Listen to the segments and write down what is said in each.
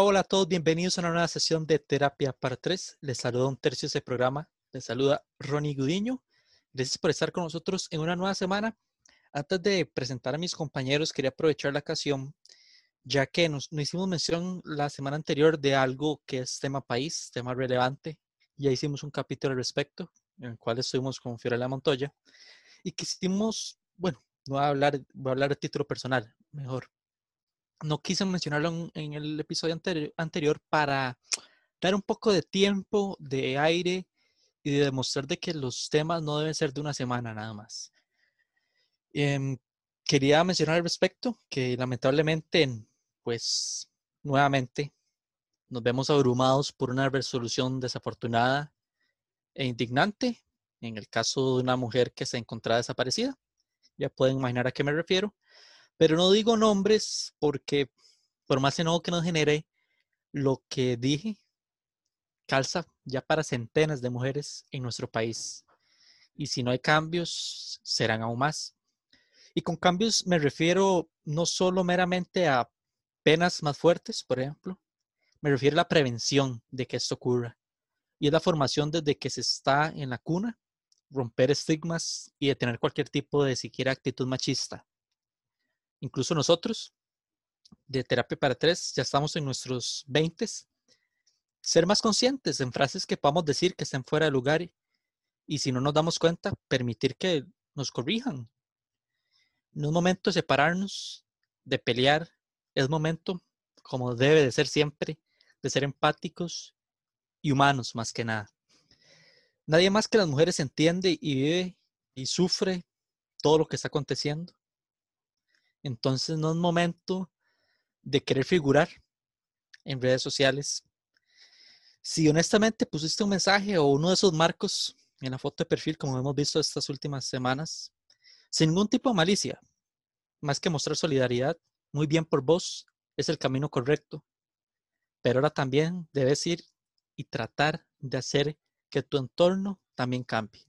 Hola, hola a todos, bienvenidos a una nueva sesión de Terapia para Tres. Les saluda un tercio de ese programa. Les saluda Ronnie Gudiño. Gracias por estar con nosotros en una nueva semana. Antes de presentar a mis compañeros, quería aprovechar la ocasión, ya que nos, hicimos mención la semana anterior de algo que es tema país, tema relevante. Ya hicimos un capítulo al respecto, en el cual estuvimos con Fiorella Montoya. Y quisimos, bueno, no voy a hablar, voy a hablar de título personal, mejor no quise mencionarlo en, el episodio anterior, para dar un poco de tiempo, de aire y de demostrar de que los temas no deben ser de una semana nada más. Em, quería mencionar al respecto que lamentablemente, pues nuevamente, nos vemos abrumados por una resolución desafortunada e indignante en el caso de una mujer que se encontraba desaparecida. Ya pueden imaginar a qué me refiero. Pero no digo nombres porque por más enojo que nos genere, lo que dije calza ya para centenas de mujeres en nuestro país. Y si no hay cambios, serán aún más. Y con cambios me refiero no solo meramente a penas más fuertes, por ejemplo, me refiero a la prevención de que esto ocurra. Y es la formación desde que se está en la cuna, romper estigmas y detener cualquier tipo de siquiera actitud machista incluso nosotros, de terapia para tres, ya estamos en nuestros 20, ser más conscientes en frases que podamos decir que estén fuera de lugar y, si no nos damos cuenta, permitir que nos corrijan. No es momento de separarnos, de pelear, es momento, como debe de ser siempre, de ser empáticos y humanos más que nada. Nadie más que las mujeres entiende y vive y sufre todo lo que está aconteciendo. Entonces no es momento de querer figurar en redes sociales. Si honestamente pusiste un mensaje o uno de esos marcos en la foto de perfil, como hemos visto estas últimas semanas, sin ningún tipo de malicia, más que mostrar solidaridad, muy bien por vos, es el camino correcto. Pero ahora también debes ir y tratar de hacer que tu entorno también cambie.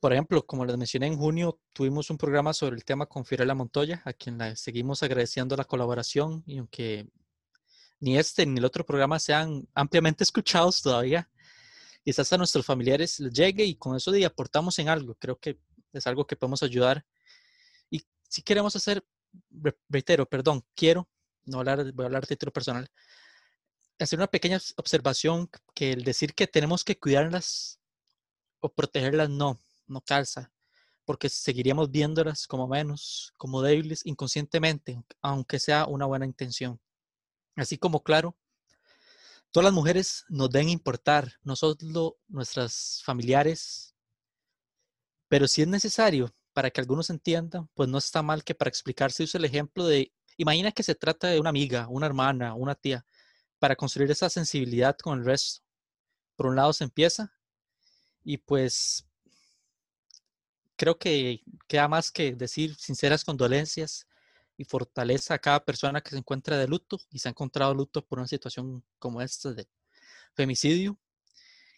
Por ejemplo, como les mencioné en junio, tuvimos un programa sobre el tema con Fiorella Montoya, a quien seguimos agradeciendo la colaboración y aunque ni este ni el otro programa sean ampliamente escuchados todavía, quizás a nuestros familiares les llegue y con eso aportamos en algo. Creo que es algo que podemos ayudar. Y si queremos hacer, reitero, perdón, quiero, no hablar, voy a hablar de título personal, hacer una pequeña observación que el decir que tenemos que cuidarlas o protegerlas, no no calza, porque seguiríamos viéndolas como menos, como débiles inconscientemente, aunque sea una buena intención. Así como, claro, todas las mujeres nos deben importar, no solo nuestras familiares, pero si es necesario para que algunos entiendan, pues no está mal que para explicarse use el ejemplo de, imagina que se trata de una amiga, una hermana, una tía, para construir esa sensibilidad con el resto. Por un lado se empieza y pues creo que queda más que decir sinceras condolencias y fortaleza a cada persona que se encuentra de luto y se ha encontrado luto por una situación como esta de femicidio.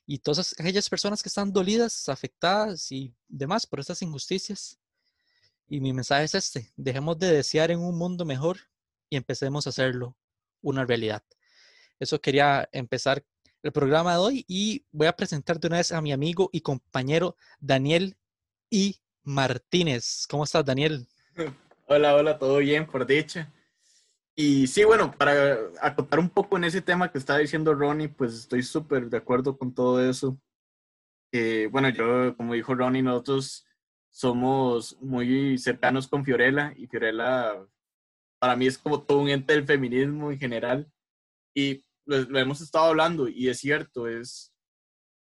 Y todas aquellas personas que están dolidas, afectadas y demás por estas injusticias. Y mi mensaje es este, dejemos de desear en un mundo mejor y empecemos a hacerlo una realidad. Eso quería empezar el programa de hoy y voy a presentar de una vez a mi amigo y compañero Daniel y Martínez. ¿Cómo estás, Daniel? Hola, hola, todo bien, por dicha. Y sí, bueno, para acotar un poco en ese tema que estaba diciendo Ronnie, pues estoy súper de acuerdo con todo eso. Eh, bueno, yo, como dijo Ronnie, nosotros somos muy cercanos con Fiorella y Fiorella para mí es como todo un ente del feminismo en general y lo hemos estado hablando y es cierto, es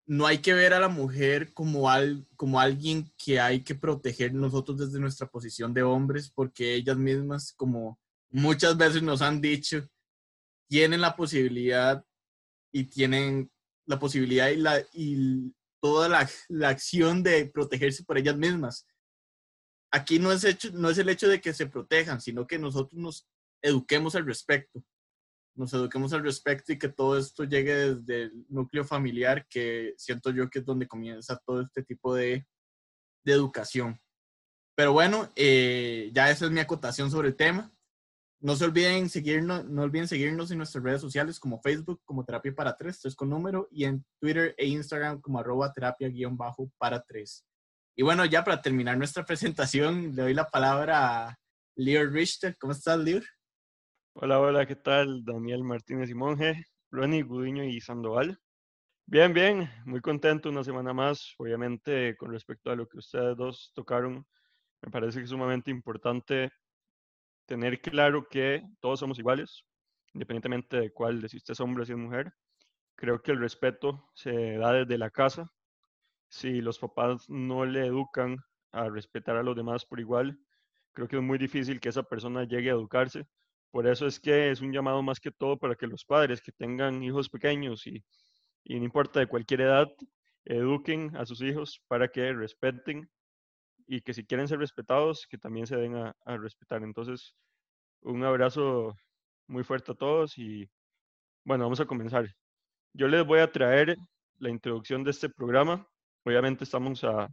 no hay que ver a la mujer como, al, como alguien que hay que proteger nosotros desde nuestra posición de hombres, porque ellas mismas, como muchas veces nos han dicho, tienen la posibilidad y tienen la posibilidad y, la, y toda la, la acción de protegerse por ellas mismas. Aquí no es, hecho, no es el hecho de que se protejan, sino que nosotros nos eduquemos al respecto nos eduquemos al respecto y que todo esto llegue desde el núcleo familiar, que siento yo que es donde comienza todo este tipo de, de educación. Pero bueno, eh, ya esa es mi acotación sobre el tema. no se olviden seguirnos, no olviden seguirnos en nuestras redes sociales como Facebook, como Terapia para Tres, tres con número, y en Twitter e Instagram como arroba terapia guion bajo para tres. Y bueno, ya para terminar nuestra presentación, le doy la palabra a Lior Richter. ¿Cómo estás, Lior? Hola, hola, ¿qué tal? Daniel Martínez y Ronnie Gudiño y Sandoval. Bien, bien, muy contento una semana más. Obviamente, con respecto a lo que ustedes dos tocaron, me parece que es sumamente importante tener claro que todos somos iguales, independientemente de cuál, de si usted es hombre o si es mujer. Creo que el respeto se da desde la casa. Si los papás no le educan a respetar a los demás por igual, creo que es muy difícil que esa persona llegue a educarse. Por eso es que es un llamado más que todo para que los padres que tengan hijos pequeños y, no importa de cualquier edad, eduquen a sus hijos para que respeten y que si quieren ser respetados, que también se den a, respetar. Entonces, un abrazo muy fuerte a todos y bueno, vamos a comenzar. Yo les voy a traer la introducción de este programa. Obviamente estamos a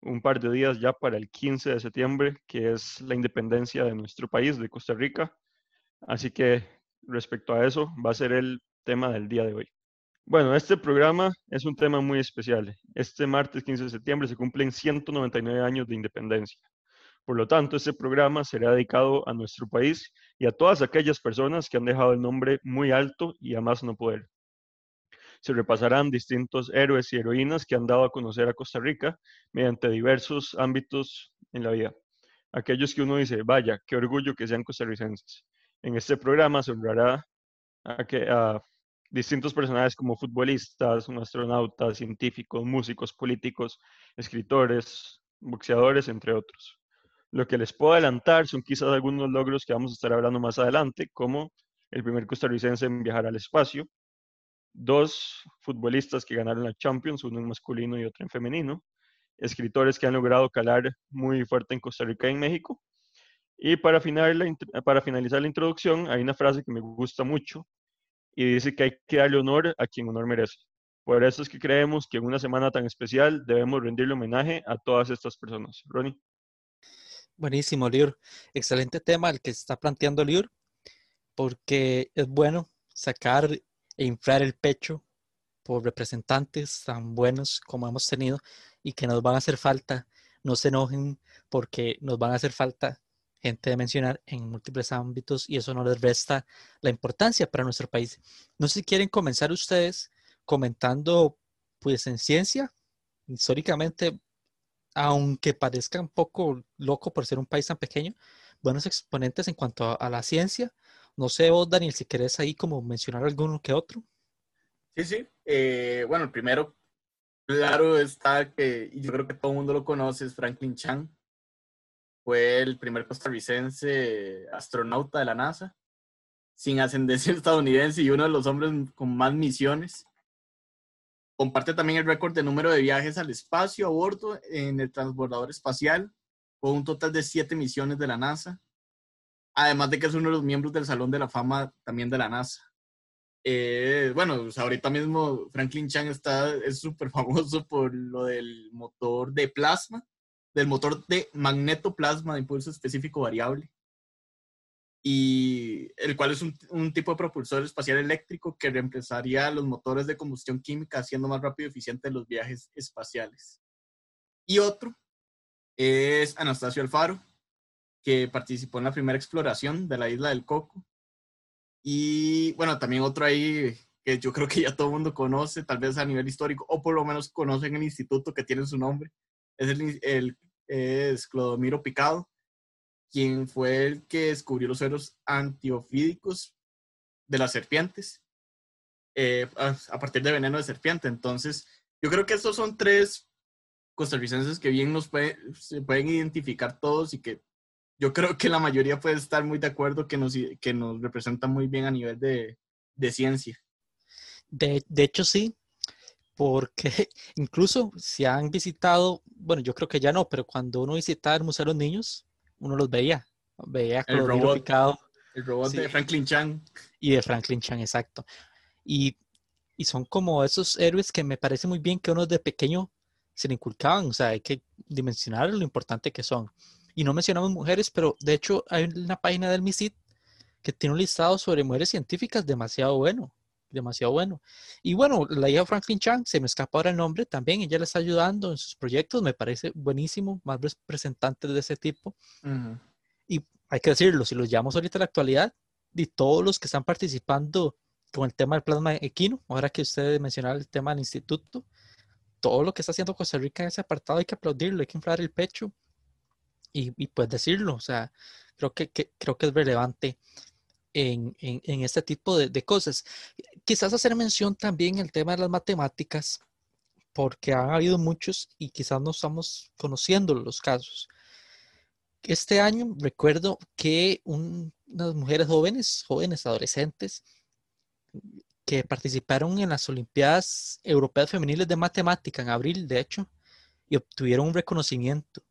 un par de días ya para el 15 de septiembre, que es la independencia de nuestro país, de Costa Rica. Así que respecto a eso, va a ser el tema del día de hoy. Bueno, este programa es un tema muy especial. Este martes 15 de septiembre se cumplen 199 años de independencia. Por lo tanto, este programa será dedicado a nuestro país y a todas aquellas personas que han dejado el nombre muy alto y a más no poder. Se repasarán distintos héroes y heroínas que han dado a conocer a Costa Rica mediante diversos ámbitos en la vida. Aquellos que uno dice, vaya, qué orgullo que sean costarricenses. En este programa se honrará a, que, distintos personajes como futbolistas, un astronauta, científicos, músicos, políticos, escritores, boxeadores, entre otros. Lo que les puedo adelantar son quizás algunos logros que vamos a estar hablando más adelante, como el primer costarricense en viajar al espacio, dos futbolistas que ganaron la Champions, uno en masculino y otro en femenino, escritores que han logrado calar muy fuerte en Costa Rica y en México. Y para, para finalizar la introducción, hay una frase que me gusta mucho, y dice que hay que darle honor a quien honor merece. Por eso es que creemos que en una semana tan especial debemos rendirle homenaje a todas estas personas. Ronnie. Buenísimo, Lior. Excelente tema el que está planteando Lior, porque es bueno sacar e inflar el pecho por representantes tan buenos como hemos tenido y que nos van a hacer falta. No se enojen porque nos van a hacer falta gente de mencionar en múltiples ámbitos y eso no les resta la importancia para nuestro país. No sé si quieren comenzar ustedes comentando, pues en ciencia, históricamente, aunque parezca un poco loco por ser un país tan pequeño, buenos exponentes en cuanto a, la ciencia. No sé vos, Daniel, si querés ahí como mencionar alguno que otro. Sí, sí. Eh, bueno, el primero, claro está que, yo creo que todo el mundo lo conoce, es Franklin Chang fue el primer costarricense astronauta de la NASA, sin ascendencia estadounidense y uno de los hombres con más misiones. Comparte también el récord de número de viajes al espacio a bordo en el transbordador espacial, con un total de siete misiones de la NASA. Además de que es uno de los miembros del Salón de la Fama también de la NASA. Eh, bueno, ahorita mismo Franklin Chang está, es súper famoso por lo del motor de plasma, del motor de magnetoplasma de impulso específico variable, y el cual es un, tipo de propulsor espacial eléctrico que reemplazaría los motores de combustión química, haciendo más rápido y eficiente los viajes espaciales. Y otro es Anastasio Alfaro, que participó en la primera exploración de la isla del Coco. Y bueno, también otro ahí que yo creo que ya todo el mundo conoce, tal vez a nivel histórico, o por lo menos conocen el instituto que tiene su nombre, es, el, es Clodomiro Picado, quien fue el que descubrió los sueros antiofídicos de las serpientes eh, a, partir de veneno de serpiente. Entonces, yo creo que estos son tres costarricenses que bien nos se pueden identificar todos y que yo creo que la mayoría puede estar muy de acuerdo que nos, que nos representan muy bien a nivel de, de ciencia. De, de, hecho, sí, porque incluso si han visitado, bueno, yo creo que ya no, pero cuando uno visitaba el Museo de los Niños, uno los veía, veía el robot, picado. El robot de Franklin Chang. Y de Franklin Chang, exacto. Y, y, son como esos héroes que me parece muy bien que uno de pequeño se le inculcaban, o sea, hay que dimensionar lo importante que son. Y no mencionamos mujeres, pero de hecho hay una página del MISID que tiene un listado sobre mujeres científicas demasiado bueno, demasiado bueno. Y bueno, la hija Franklin Chang, se me escapa ahora el nombre también, ella le está ayudando en sus proyectos, me parece buenísimo, más representantes de ese tipo. Y hay que decirlo, si los llamamos ahorita a la actualidad, y todos los que están participando con el tema del plasma equino, ahora que usted mencionaba el tema del instituto, todo lo que está haciendo Costa Rica en ese apartado hay que aplaudirlo, hay que inflar el pecho y, y pues decirlo, o sea, creo que, creo que es relevante en, en, este tipo de, de, cosas. Quizás hacer mención también el tema de las matemáticas, porque han habido muchos y quizás no estamos conociendo los casos. Este año recuerdo que unas mujeres jóvenes, jóvenes adolescentes, que participaron en las Olimpiadas Europeas Femeniles de Matemática en abril, de hecho, y obtuvieron un reconocimiento.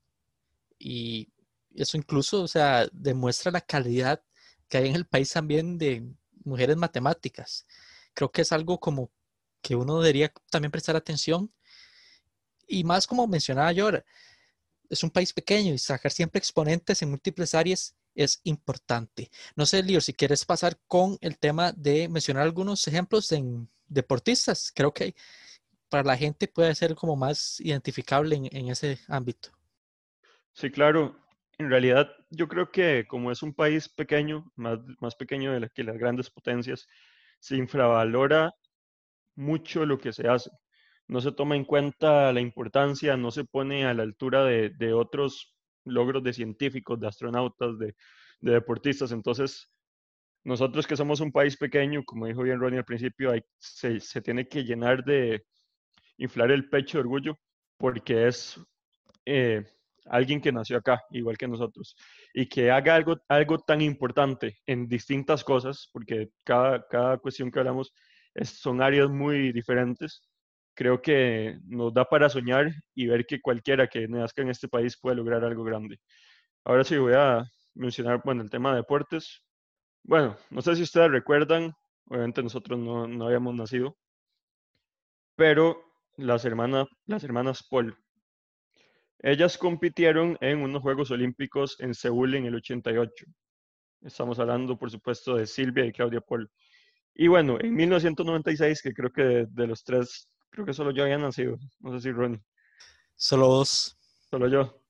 Y eso incluso, o sea, demuestra la calidad que hay en el país también de mujeres matemáticas. Creo que es algo como que uno debería también prestar atención. Y más como mencionaba yo, es un país pequeño y sacar siempre exponentes en múltiples áreas es importante. No sé, Leo, si quieres pasar con el tema de mencionar algunos ejemplos en deportistas, creo que para la gente puede ser como más identificable en, ese ámbito. Sí, claro. En realidad, yo creo que como es un país pequeño, más, más pequeño de que las grandes potencias, se infravalora mucho lo que se hace. No se toma en cuenta la importancia, no se pone a la altura de, de otros logros de científicos, de astronautas, de, deportistas. Entonces, nosotros que somos un país pequeño, como dijo bien Ronnie al principio, se, tiene que llenar de inflar el pecho de orgullo porque es eh, alguien que nació acá, igual que nosotros, y que haga algo, algo tan importante en distintas cosas, porque cada, cada cuestión que hablamos son áreas muy diferentes creo que nos da para soñar y ver que cualquiera que nazca en este país puede lograr algo grande. Ahora sí voy a mencionar, bueno, el tema de deportes. Bueno, no sé si ustedes recuerdan, obviamente nosotros no, no habíamos nacido, pero las, hermanas las hermanas Paul, ellas compitieron en unos Juegos Olímpicos en Seúl en el 88. Estamos hablando, por supuesto, de Silvia y Claudia Paul. Y bueno, en 1996, que creo que de los tres Creo que solo yo había nacido. No sé si Ronnie. Solo vos. Solo yo.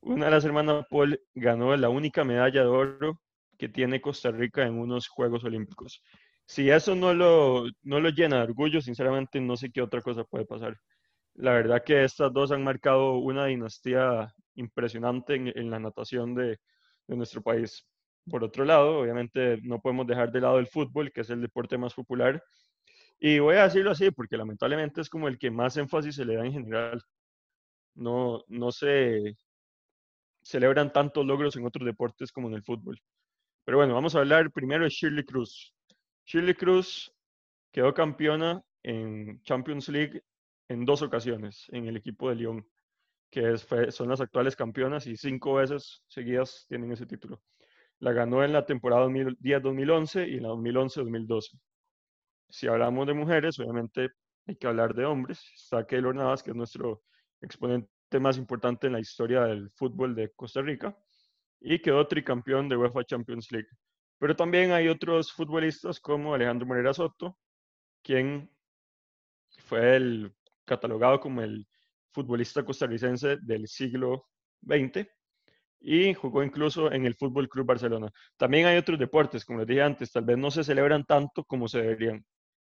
Una de las hermanas Paul ganó la única medalla de oro que tiene Costa Rica en unos Juegos Olímpicos. Si eso no lo, no lo llena de orgullo, sinceramente no sé qué otra cosa puede pasar. La verdad que estas dos han marcado una dinastía impresionante en, la natación de, de nuestro país. Por otro lado, obviamente no podemos dejar de lado el fútbol, que es el deporte más popular, y voy a decirlo así, porque lamentablemente es como el que más énfasis se le da en general. No, no se celebran tantos logros en otros deportes como en el fútbol. Pero bueno, vamos a hablar primero de Shirley Cruz. Shirley Cruz quedó campeona en Champions League en dos ocasiones en el equipo de Lyon, que son las actuales campeonas y cinco veces seguidas tienen ese título. La ganó en la temporada 2010-2011 y en la 2011-2012 si hablamos de mujeres, obviamente hay que hablar de hombres. Está Keylor Navas, que es nuestro exponente más importante en la historia del fútbol de Costa Rica, y quedó tricampeón de UEFA Champions League. Pero también hay otros futbolistas como Alejandro Morera Soto, quien fue el catalogado como el futbolista costarricense del siglo XX y jugó incluso en el Fútbol Club Barcelona. También hay otros deportes, como les dije antes, tal vez no se celebran tanto como se deberían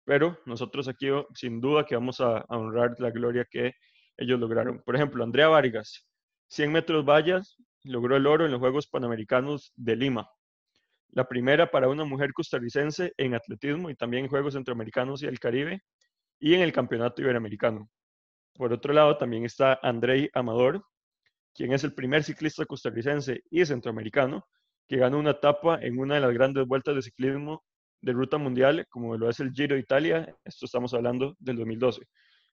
pero nosotros aquí sin duda que vamos a, honrar la gloria que ellos lograron. Por ejemplo, Andrea Vargas, 100 metros vallas, logró el oro en los Juegos Panamericanos de Lima. La primera para una mujer costarricense en atletismo y también en Juegos Centroamericanos y del Caribe y en el Campeonato Iberoamericano. Por otro lado, también está Andrei Amador, quien es el primer ciclista costarricense y centroamericano que ganó una etapa en una de las grandes vueltas de ciclismo de ruta mundial, como lo es el Giro de Italia, esto estamos hablando del 2012.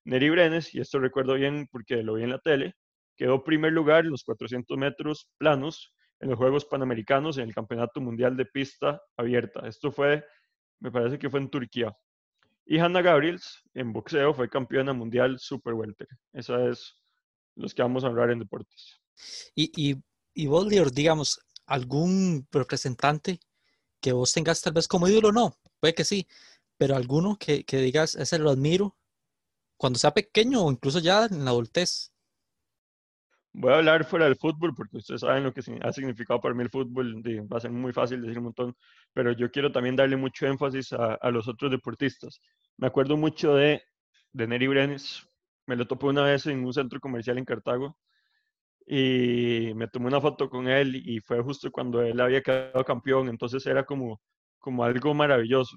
Neri Brenes, y esto recuerdo bien porque lo vi en la tele, quedó primer lugar en los 400 metros planos en los Juegos Panamericanos en el Campeonato Mundial de Pista Abierta. Esto fue, me parece que fue en Turquía. Y Hannah Gabriels, en boxeo, fue campeona mundial super welter. Esa es los que vamos a hablar en deportes. Y, y, y digamos, algún representante que vos tengas tal vez como ídolo, no, puede que sí, pero alguno que, que digas, ese lo admiro cuando sea pequeño o incluso ya en la adultez. Voy a hablar fuera del fútbol porque ustedes saben lo que ha significado para mí el fútbol. Va a ser muy fácil decir un montón, pero yo quiero también darle mucho énfasis a, a los otros deportistas. Me acuerdo mucho de, de Neri Brenes. Me lo topé una vez en un centro comercial en Cartago y me tomé una foto con él y fue justo cuando él había quedado campeón. Entonces era como, como algo maravilloso.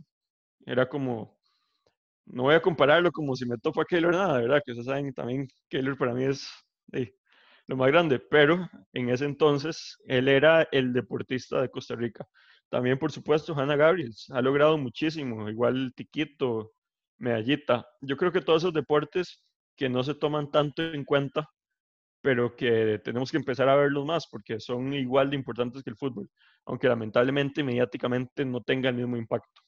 Era como, no voy a compararlo como si me topo a Keylor nada, ¿verdad? Que ustedes saben también, Keylor para mí es lo más grande, pero en ese entonces él era el deportista de Costa Rica. También, por supuesto, Hannah Gabriels ha logrado muchísimo, igual Tiquito, Medallita. Yo creo que todos esos deportes que no se toman tanto en cuenta, pero que tenemos que empezar a verlos más porque son igual de importantes que el fútbol, aunque lamentablemente mediáticamente no tenga el mismo impacto.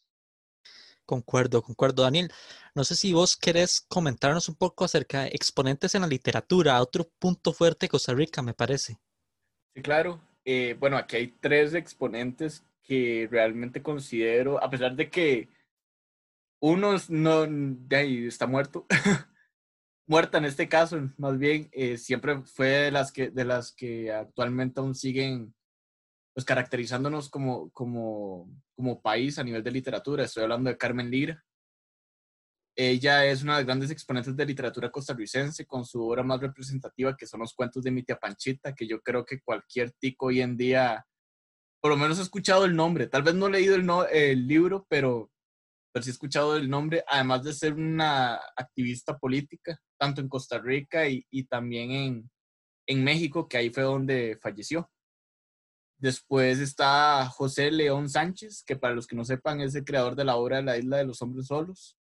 Concuerdo, concuerdo, Daniel. No sé si vos querés comentarnos un poco acerca de exponentes en la literatura, otro punto fuerte de Costa Rica, me parece. Sí, claro. Eh, bueno, aquí hay tres exponentes que realmente considero, a pesar de que uno no, ahí está muerto, muerta en este caso, más bien, eh, siempre fue de las que, de las que actualmente aún siguen pues caracterizándonos como, como, como país a nivel de literatura. Estoy hablando de Carmen Lira. Ella es una de las grandes exponentes de literatura costarricense con su obra más representativa, que son los cuentos de mi tía Panchita, que yo creo que cualquier tico hoy en día, por lo menos ha escuchado el nombre. Tal vez no he leído el, no, el libro, pero, pero sí he escuchado el nombre, además de ser una activista política, tanto en Costa Rica y, y también en, en México, que ahí fue donde falleció. Después está José León Sánchez, que para los que no sepan es el creador de la obra la Isla de los Hombres Solos,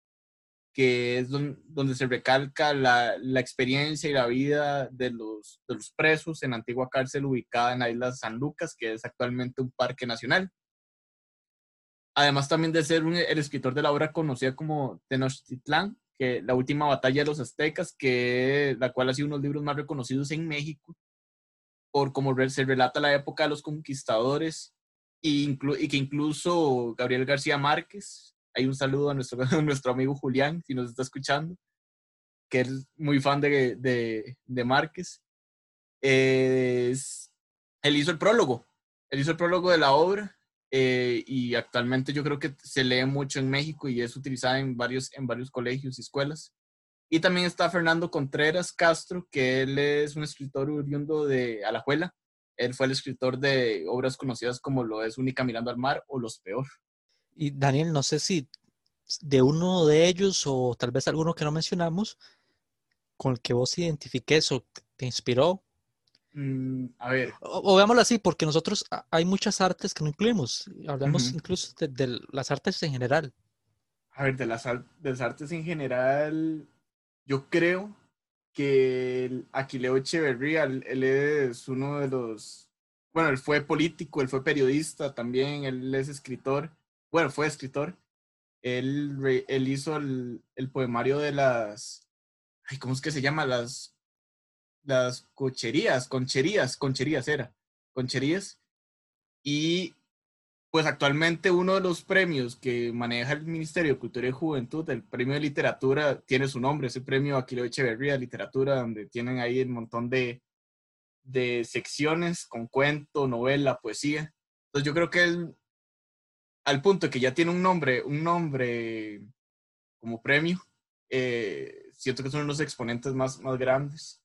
que es donde, se recalca la, experiencia y la vida de los, de los presos en la antigua cárcel ubicada en la isla San Lucas, que es actualmente un parque nacional. Además también de ser el escritor de la obra conocida como Tenochtitlán, que la última batalla de los aztecas, que la cual ha sido uno de los libros más reconocidos en México por cómo se relata la época de los conquistadores y, y, que incluso Gabriel García Márquez, hay un saludo a nuestro, nuestro amigo Julián, si nos está escuchando, que es muy fan de, de, de Márquez, es, él hizo el prólogo, él hizo el prólogo de la obra eh, y actualmente yo creo que se lee mucho en México y es utilizada en varios, en varios colegios y escuelas. Y también está Fernando Contreras Castro, que él es un escritor oriundo de Alajuela. Él fue el escritor de obras conocidas como lo es Única Mirando al Mar o Los Peor. Y Daniel, no sé si de uno de ellos o tal vez alguno que no mencionamos, con el que vos identifiques o te inspiró. Mm, a ver. O, veámoslo así, porque nosotros hay muchas artes que no incluimos. Hablamos incluso de, las artes en general. A ver, de las, de las artes en general, yo creo que Aquileo Echeverría, él es uno de los, bueno, él fue político, él fue periodista también, él es escritor, bueno, fue escritor. Él, él hizo el, el poemario de las, ay, ¿cómo es que se llama? Las, las cocherías, concherías, concherías era, concherías. Y pues actualmente uno de los premios que maneja el Ministerio de Cultura y Juventud, el premio de literatura, tiene su nombre, ese premio Aquileo Echeverría de Literatura, donde tienen ahí un montón de, de secciones con cuento, novela, poesía. Entonces yo creo que él, al punto que ya tiene un nombre, un nombre como premio, eh, siento que son unos exponentes más, más grandes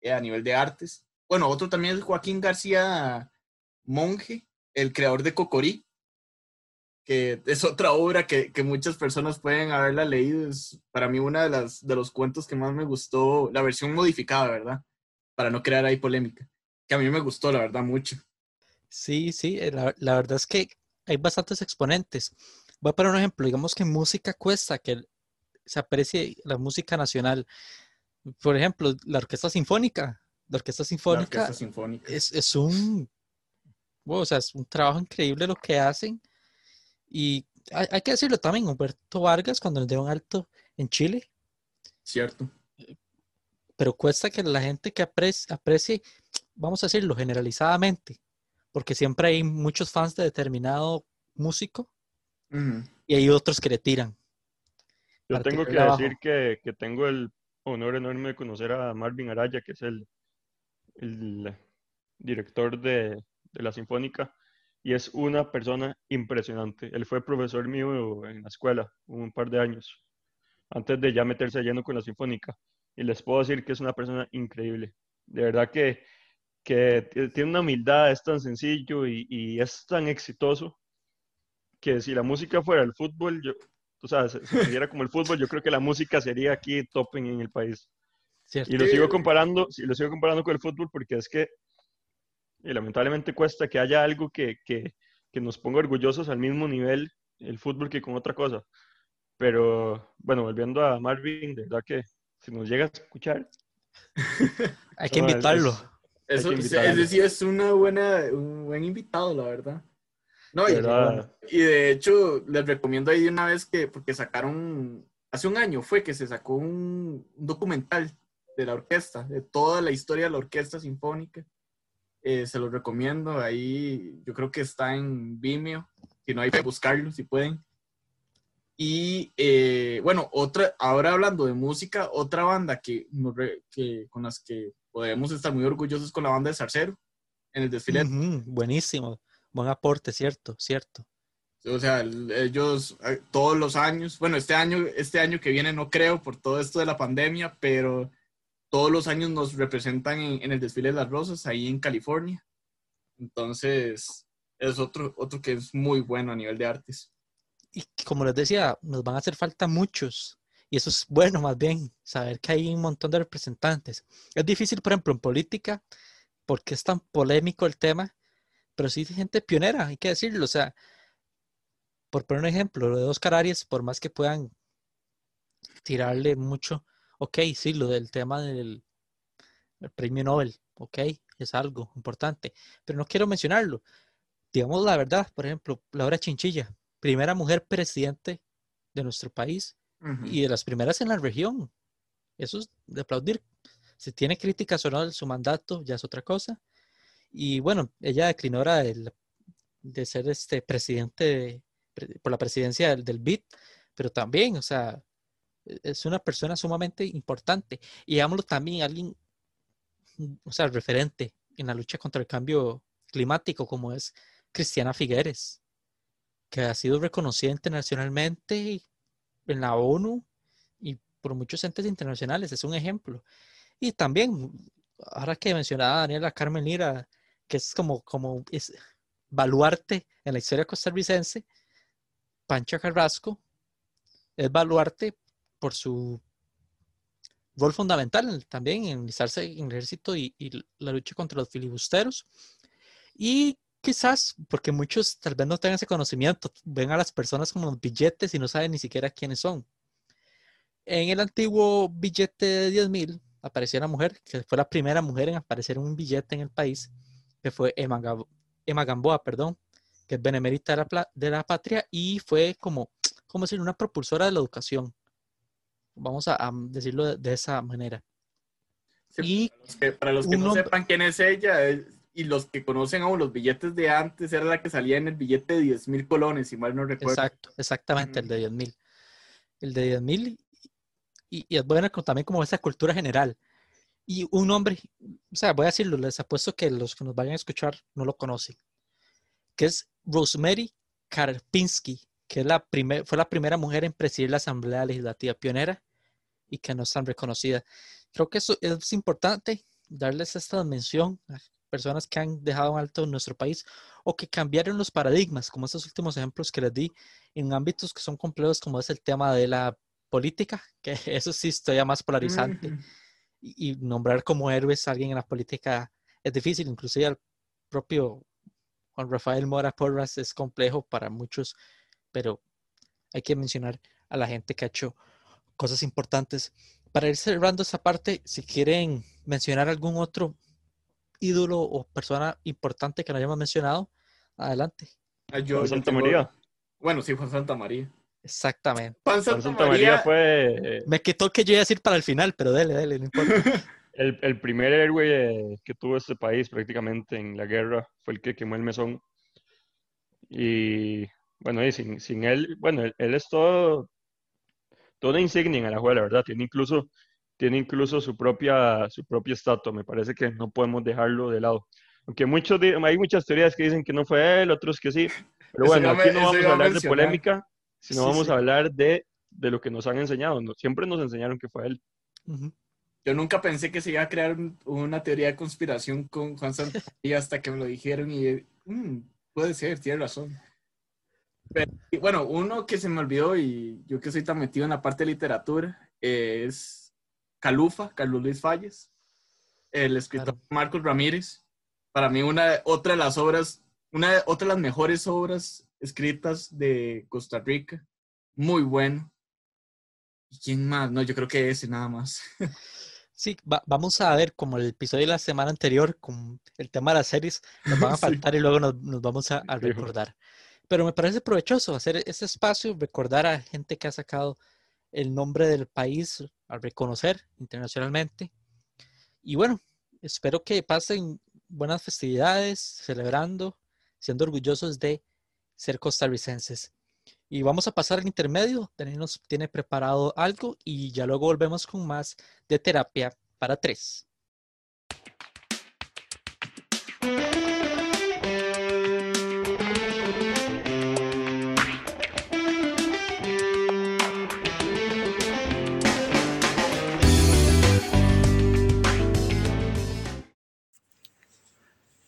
eh, a nivel de artes. Bueno, otro también es Joaquín García Monje, el creador de Cocorí, que es otra obra que, que, muchas personas pueden haberla leído. Es para mí una de, las, de los cuentos que más me gustó, la versión modificada, ¿verdad? Para no crear ahí polémica. Que a mí me gustó, la verdad, mucho. Sí, sí, eh, la, la verdad es que hay bastantes exponentes. Voy a poner un ejemplo, digamos que música cuesta que se aprecie la música nacional. Por ejemplo, la Orquesta Sinfónica. La Orquesta Sinfónica, la orquesta sinfónica. Es, es, un, o sea, es un trabajo increíble lo que hacen y hay, que decirlo también, Humberto Vargas, cuando nos dio un alto en Chile. Cierto. Pero cuesta que la gente que aprecie, aprecie, vamos a decirlo generalizadamente, porque siempre hay muchos fans de determinado músico y hay otros que le tiran. Yo tengo que abajo. decir que, que tengo el honor enorme de conocer a Marvin Araya, que es el, el director de, de la Sinfónica, y es una persona impresionante. Él fue profesor mío en la escuela un par de años, antes de ya meterse lleno con la Sinfónica. Y les puedo decir que es una persona increíble. De verdad que, que tiene una humildad, es tan sencillo y, y es tan exitoso que si la música fuera el fútbol, yo, o sea, se, se viera como el fútbol, yo creo que la música sería aquí top en, el país. ¿cierto? Y lo sigo comparando, lo sigo comparando con el fútbol porque es que y lamentablemente cuesta que haya algo que, que, que nos ponga orgullosos al mismo nivel el fútbol que con otra cosa. Pero bueno, volviendo a Marvin, de verdad que si nos llega a escuchar, Hay que invitarlo. es- Eso, que sí, invitarlo. ese sí es una buena, un buen invitado, la verdad. No, y, verdad, y de hecho, les recomiendo ahí de una vez que, porque sacaron, hace un año fue que se sacó un, un documental de la orquesta, de toda la historia de la orquesta sinfónica. Eh, se los recomiendo, ahí yo creo que está en Vimeo, si no hay que buscarlo, si pueden. Y eh, bueno, otra, ahora hablando de música, otra banda que, que con las que podemos estar muy orgullosos con la banda de Zarcero en el desfile buenísimo. Buen aporte, cierto, cierto. O sea, el- ellos eh, todos los años, bueno, este año, este año que viene no creo por todo esto de la pandemia, pero todos los años nos representan en, el desfile de las rosas ahí en California. Entonces, es otro, otro que es muy bueno a nivel de artes. Y como les decía, nos van a hacer falta muchos. Y eso es bueno, más bien, saber que hay un montón de representantes. Es difícil, por ejemplo, en política, porque es tan polémico el tema, pero sí hay gente pionera, hay que decirlo. O sea, por poner un ejemplo, lo de Oscar Arias, por más que puedan tirarle mucho, ok, sí, lo del tema del el premio Nobel, ok, es algo importante, pero no quiero mencionarlo. Digamos la verdad, por ejemplo, Laura Chinchilla, primera mujer presidente de nuestro país y de las primeras en la región. Eso es de aplaudir. Si tiene críticas o no de su mandato, ya es otra cosa. Y bueno, ella declinó ahora de ser este presidente de- pre- por la presidencia del, del BID, pero también, o sea, es una persona sumamente importante. Y digámoslo también, alguien, mm, o sea, referente en la lucha contra el cambio climático, como es Cristiana Figueres, que ha sido reconocida internacionalmente en la ONU y por muchos entes internacionales, es un ejemplo. Y también, ahora que mencionaba Daniela Carmen Lira, que es como, como es baluarte en la historia costarricense, Pancha Carrasco es baluarte por su rol fundamental en- también en alistarse en el ejército y, y la lucha contra los filibusteros. Y quizás, porque muchos tal vez no tengan ese conocimiento, ven a las personas como los billetes y no saben ni siquiera quiénes son. En el antiguo billete de 10 mil apareció una mujer, que fue la primera mujer en aparecer en un billete en el país, que fue Emma, Gamboa, perdón, que es benemérita de la, pla- de la patria y fue como, como decir, una propulsora de la educación. Vamos a, a decirlo de, de esa manera. Sí, Y Los que- para los que no sepan quién es ella es- y los que conocen aún los billetes de antes, era la que salía en el billete de 10 mil colones, si mal no recuerdo. Exacto, exactamente, el de 10 mil. El de 10 mil y, y es bueno también como esa cultura general. Y un hombre, o sea, voy a decirlo, les apuesto que los que nos vayan a escuchar no lo conocen, que es Rosemary Karpinski, que es la primer, fue la primera mujer en presidir la Asamblea Legislativa pionera y que no es tan reconocida. Creo que eso es importante, darles esta mención a personas que han dejado en alto en nuestro país o que cambiaron los paradigmas, como estos últimos ejemplos que les di, en ámbitos que son complejos como es el tema de la política, que eso sí es todavía más polarizante. Ujú. Y, y nombrar como héroes a alguien en la política es difícil, inclusive al propio Juan Rafael Mora Porras es complejo para muchos, pero hay que mencionar a la gente que ha hecho cosas importantes. Para ir cerrando esa parte, si quieren mencionar algún otro ídolo o persona importante que no hayamos mencionado, adelante. Ah, yo- Juan Santa tengo- María. Bueno, sí, Juan Santa María. Exactamente. Juan Juan Santa, Santa María fue eh, Me quitó el que yo iba a decir para el final, pero dele, dele, no importa. el, el primer héroe eh, que tuvo este país prácticamente en la guerra, fue el que quemó el mesón. Y Bueno, y sin, sin él, bueno, él, él es todo, toda una insignia en Alajuela, ¿verdad? Tiene incluso, tiene incluso su propia, su propia estatua. Me parece que no podemos dejarlo de lado. Aunque muchos, hay muchas teorías que dicen que no fue él, otros que sí. Pero bueno, a aquí no vamos a a hablar de polémica, sino Sí, vamos sí. a hablar de, de lo que nos han enseñado. Siempre nos enseñaron que fue él. Yo nunca pensé que se iba a crear un- una teoría de conspiración con Juan Santamaría hasta que me lo dijeron y mm, puede ser, tiene razón. Pero, bueno, uno que se me olvidó y yo que soy tan metido en la parte de literatura eh, es Calufa, Carlos Luis Falles, el escritor Claro. Marcos Ramírez. Para mí una otra de las obras, una de- otra de las mejores obras escritas de Costa Rica. Muy bueno. ¿Y quién más? No, yo creo que ese nada más. Sí, va- vamos a ver como el episodio de la semana anterior con el tema de las series, nos van a Sí. faltar y luego nos, nos vamos a, recordar. Pero me parece provechoso hacer ese espacio, recordar a gente que ha sacado el nombre del país a reconocer internacionalmente. Y bueno, espero que pasen buenas festividades, celebrando, siendo orgullosos de ser costarricenses. Y vamos a pasar al intermedio. Daniel nos tiene preparado algo y ya luego volvemos con más de terapia para tres.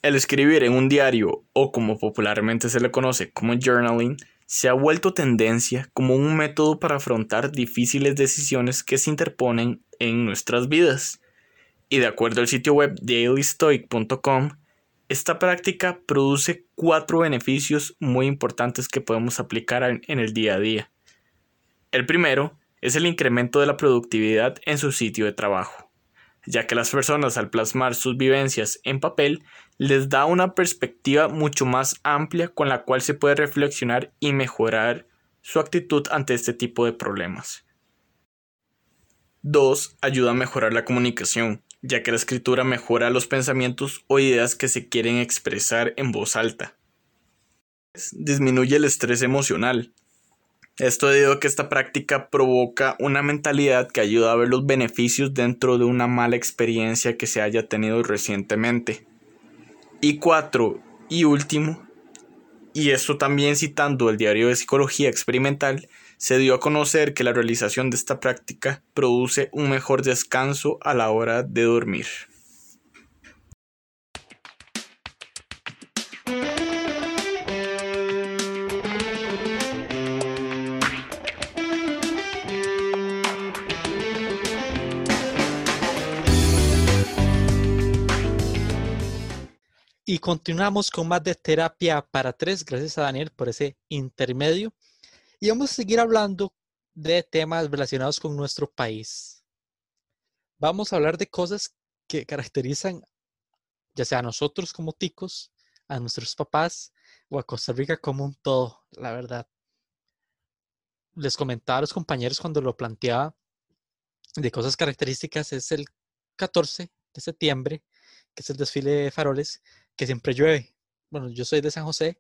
El escribir en un diario, o como popularmente se le conoce como journaling, se ha vuelto tendencia como un método para afrontar difíciles decisiones que se interponen en nuestras vidas. Y de acuerdo al sitio web dailystoic.com, esta práctica produce cuatro beneficios muy importantes que podemos aplicar en el día a día. El primero es el incremento de la productividad en su sitio de trabajo, ya que las personas al plasmar sus vivencias en papel les da una perspectiva mucho más amplia con la cual se puede reflexionar y mejorar su actitud ante este tipo de problemas. 2. Ayuda a mejorar la comunicación, ya que la escritura mejora los pensamientos o ideas que se quieren expresar en voz alta. Disminuye el estrés emocional. Esto debido a que esta práctica provoca una mentalidad que ayuda a ver los beneficios dentro de una mala experiencia que se haya tenido recientemente. Y cuatro, y último, y esto también citando el diario de psicología experimental, se dio a conocer que la realización de esta práctica produce un mejor descanso a la hora de dormir. Y continuamos con más de terapia para tres. Gracias a Daniel por ese intermedio. Y vamos a seguir hablando de temas relacionados con nuestro país. Vamos a hablar de cosas que caracterizan ya sea a nosotros como ticos, a nuestros papás o a Costa Rica como un todo, la verdad. Les comentaba a los compañeros cuando lo planteaba de cosas características es el 14 de septiembre, que es el desfile de faroles, que siempre llueve. Bueno, yo soy de San José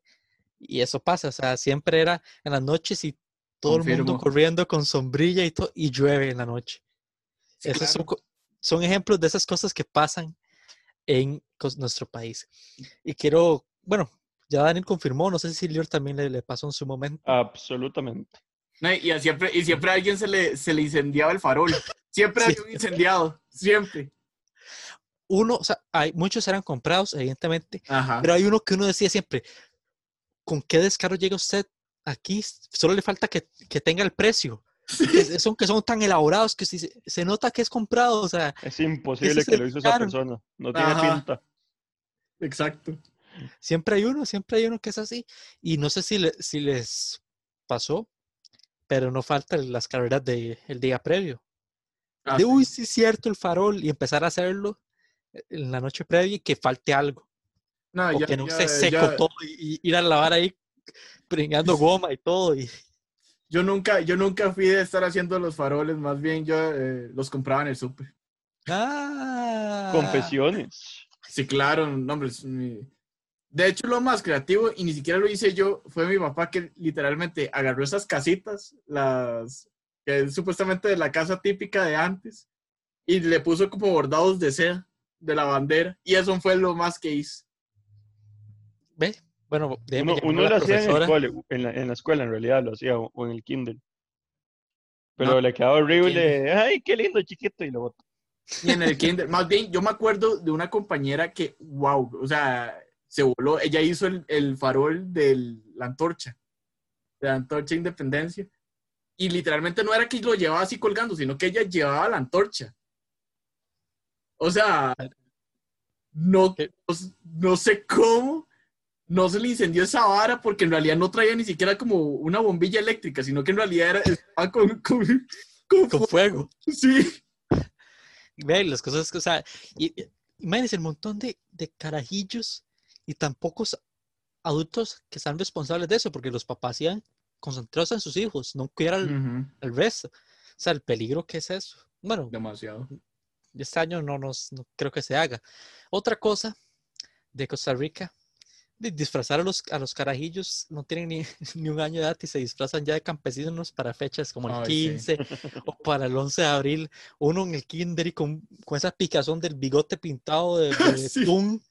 y eso pasa, o sea, siempre era en las noches y todo el mundo Confirmo. corriendo con sombrilla y, to- y llueve en la noche. Sí, Esos son, claro. co- son ejemplos de esas cosas que pasan en nuestro país. Y quiero, bueno, ya Daniel confirmó, no sé si Lior también le, le pasó en su momento. Absolutamente. No, y, a siempre, y siempre a alguien se le, se le incendiaba el farol. Siempre Sí. había un incendiado. Siempre. Uno, o sea, hay, muchos eran comprados, evidentemente, Ajá. pero hay uno que uno decía siempre, ¿con qué descaro llega usted aquí? Solo le falta que, que tenga el precio. Que son, que son tan elaborados que si se, se nota que es comprado, o sea, Es imposible que lo hizo esa persona. No tiene Ajá. pinta. Exacto. siempre hay uno, siempre hay uno que es así. Y no sé si, le- si les pasó, pero no faltan las carreras del día previo. Ah, de, sí. uy, sí es cierto, el farol, y empezar a hacerlo en la noche previa y que falte algo. No, o ya- que no ya- se seco ya- todo y, y ir a lavar ahí pringando goma y todo. Y, Yo nunca, yo nunca fui de estar haciendo los faroles, más bien yo eh, los compraba en el súper. ¡Ah! Confesiones. Sí, claro, no, hombre, mi, De hecho, lo más creativo, y ni siquiera lo hice yo, fue mi papá que literalmente agarró esas casitas, las que es supuestamente de la casa típica de antes, y le puso como bordados de seda de la bandera, y eso fue lo más que hice. ¿Ve? Bueno, déjeme Uno, uno la lo hacía en, el cole, en, la, en la escuela, en realidad, lo hacía, o, o en el Kindle. Pero No, le quedaba horrible. Kindle. Ay, qué lindo, chiquito, y lo botó. Y en el kinder, más bien, yo me acuerdo de una compañera que, wow, o sea, se voló, ella hizo el, el farol de la antorcha, de la antorcha de independencia, y literalmente no era que lo llevaba así colgando, sino que ella llevaba la antorcha. O sea, no, ¿Qué? no, no sé cómo no se le incendió esa vara porque en realidad no traía ni siquiera como una bombilla eléctrica, sino que en realidad era, estaba con, con, con Con fu- fuego. Sí. Ve, las cosas que, o sea, y, imagínense el montón de, de carajillos y tan pocos adultos que están responsables de eso, porque los papás iban concentrados en sus hijos, no cuidar al, Ujú, al resto. O sea, el peligro que es eso. Bueno, Demasiado. Este año no nos no creo que se haga. Otra cosa de Costa Rica, de disfrazar a los, a los carajillos, no tienen ni, ni un año de edad y se disfrazan ya de campesinos para fechas como el Ay, sí. 15 o para el 11 de abril, uno en el kinder y con, con esa picazón del bigote pintado de, de Sí. betún,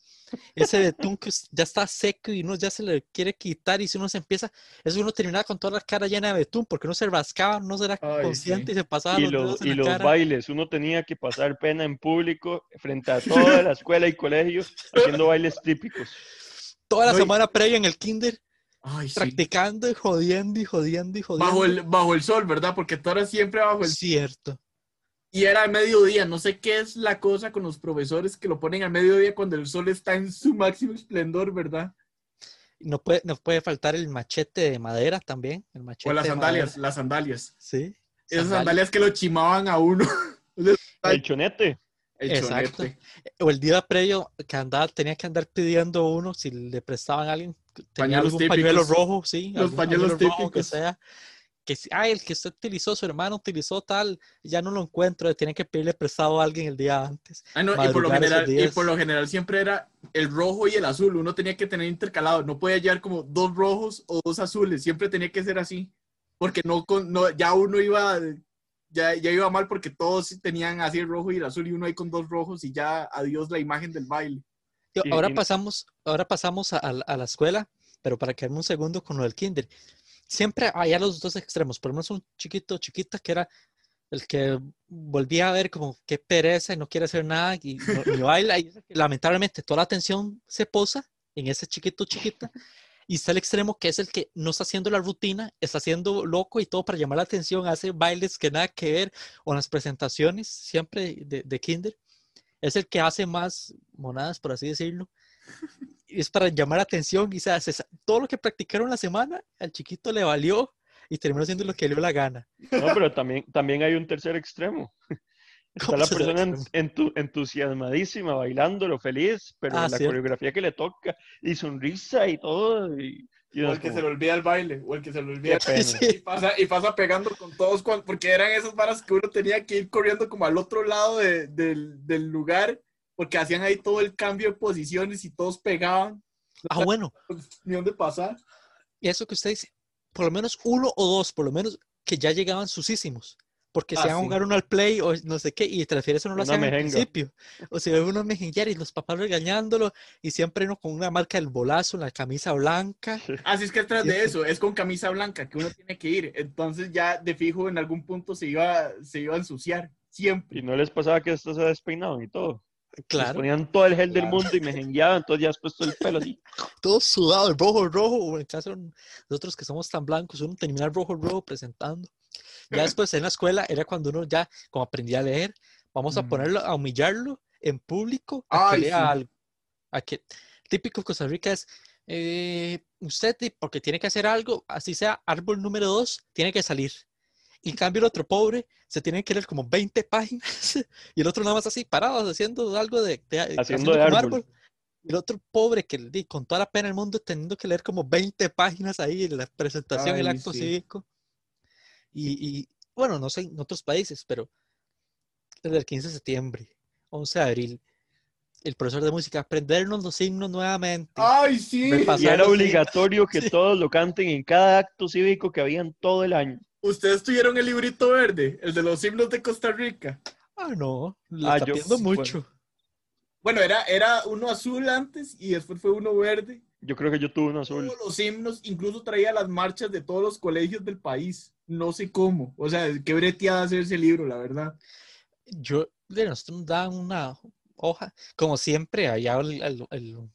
ese betún que ya está seco y uno ya se le quiere quitar y si uno se empieza, eso uno terminaba con toda la cara llena de betún porque uno se rascaba, no era Ay, consciente sí. y se pasaba Y los los, dedos en y la los cara. bailes, uno tenía que pasar pena en público frente a toda la escuela y colegio haciendo bailes típicos. Toda la No, y- semana previa en el kinder Ay, sí. practicando y jodiendo y jodiendo y jodiendo. Bajo el, bajo el sol, ¿verdad? Porque todo era siempre bajo el sol. Cierto. Y era al mediodía. No sé qué es la cosa con los profesores que lo ponen al mediodía cuando el sol está en su máximo esplendor, ¿verdad? No puede, no puede faltar el machete de madera también. El machete O las sandalias, las sandalias. Sí. Esas sandalias. sandalias que lo chimaban a uno. El chonete. El Exacto. chonete. O el día previo que andaba, tenía que andar pidiendo uno si le prestaban a alguien, tenía Pañuelos algún pañuelo típicos. rojo, sí. Los pañuelos pañuelo rojo que típicos. sea. Que si, ah, el que usted utilizó, su hermano utilizó tal, ya no lo encuentro, tiene que pedirle prestado a alguien el día antes. Ah, no, y, por lo general, y por lo general siempre era el rojo y el azul. Uno tenía que tener intercalado. No podía llevar como dos rojos o dos azules. Siempre tenía que ser así. Porque no, con, no ya uno iba, ya, ya iba mal porque todos tenían así el rojo y el azul y uno ahí con dos rojos y ya adiós la imagen del baile. Ahora pasamos, ahora pasamos a, a la escuela, pero para quedarme un segundo con lo del kinder. Siempre había los dos extremos, por lo menos un chiquito, chiquita que era el que volvía a ver como qué pereza y no quiere hacer nada y, ni baila. Y lamentablemente toda la atención se posa en ese chiquito, chiquita. Y está el extremo que es el que no está haciendo la rutina, está haciendo loco y todo para llamar la atención, hace bailes que nada que ver, o las presentaciones siempre de, de kinder. Es el que hace más monadas, por así decirlo. Es para llamar la atención y se todo lo que practicaron la semana, al chiquito le valió y terminó haciendo lo que le dio la gana. No, pero también, también hay un tercer extremo. Está ¿Cómo la persona en- entu- entusiasmadísima, bailándolo, feliz, pero Ah, la cierto. coreografía que le toca, y sonrisa y todo. Y, y O el que como, se le olvida el baile, o el que se le olvida. Pena. Sí. Y pasa, y pasa pegando con todos, cuan- porque eran esas varas que uno tenía que ir corriendo como al otro lado de- del, del lugar, porque hacían ahí todo el cambio de posiciones y todos pegaban. Ah, bueno, Ni dónde pasar. y eso que usted dice, por lo menos uno o dos, por lo menos que ya llegaban susísimos. Porque Ah, se iban a sí. jugar uno al play o no sé qué, y te refieres a no lo hacían al principio. O se ve uno mejenguear y los papás regañándolo, y siempre uno con una marca del bolazo en la camisa blanca. Así es que atrás de eso, es con camisa blanca que uno tiene que ir. Entonces ya de fijo en algún punto se iba, se iba a ensuciar. Siempre. y no les pasaba que estos se despeinaban y todo. Les Claro, ponían todo el gel del Claro. mundo y mejengueaban, entonces ya después todo el pelo así. todo sudado, el rojo, el rojo, en el caso de nosotros que somos tan blancos, uno termina el rojo, el rojo presentando. Ya después en la escuela era cuando uno ya, como aprendía a leer, vamos a Ujú. ponerlo, a humillarlo en público, a que Ay, lea sí. algo. A que, típico Costa Rica es, eh, usted, porque tiene que hacer algo, así sea árbol número dos, tiene que salir. Y en cambio el otro pobre se tiene que leer como 20 páginas y el otro nada más así parado haciendo algo de, de- Haciendo de como árbol. Y el otro pobre que di, con toda la pena del mundo teniendo que leer como 20 páginas ahí en la presentación, el Ay, acto sí. cívico. Y, y, bueno, no sé en otros países, pero desde el 15 de septiembre, 11 de abril, el profesor de música, aprendernos los himnos nuevamente. ¡Ay, sí! Y era obligatorio que Sí. todos lo canten en cada acto cívico que habían todo el año. ¿Ustedes tuvieron el librito verde? El de los himnos de Costa Rica. Ah, no, lo Ah, está yo- mucho. Bueno, era, era uno azul antes y después fue uno verde. Yo creo que yo tuve uno azul. Todos los himnos, incluso traía las marchas de todos los colegios del país. No sé cómo. O sea, qué breteada hacer ese libro, la verdad. Yo, de nosotros nos daban una hoja, como siempre, el, el- el-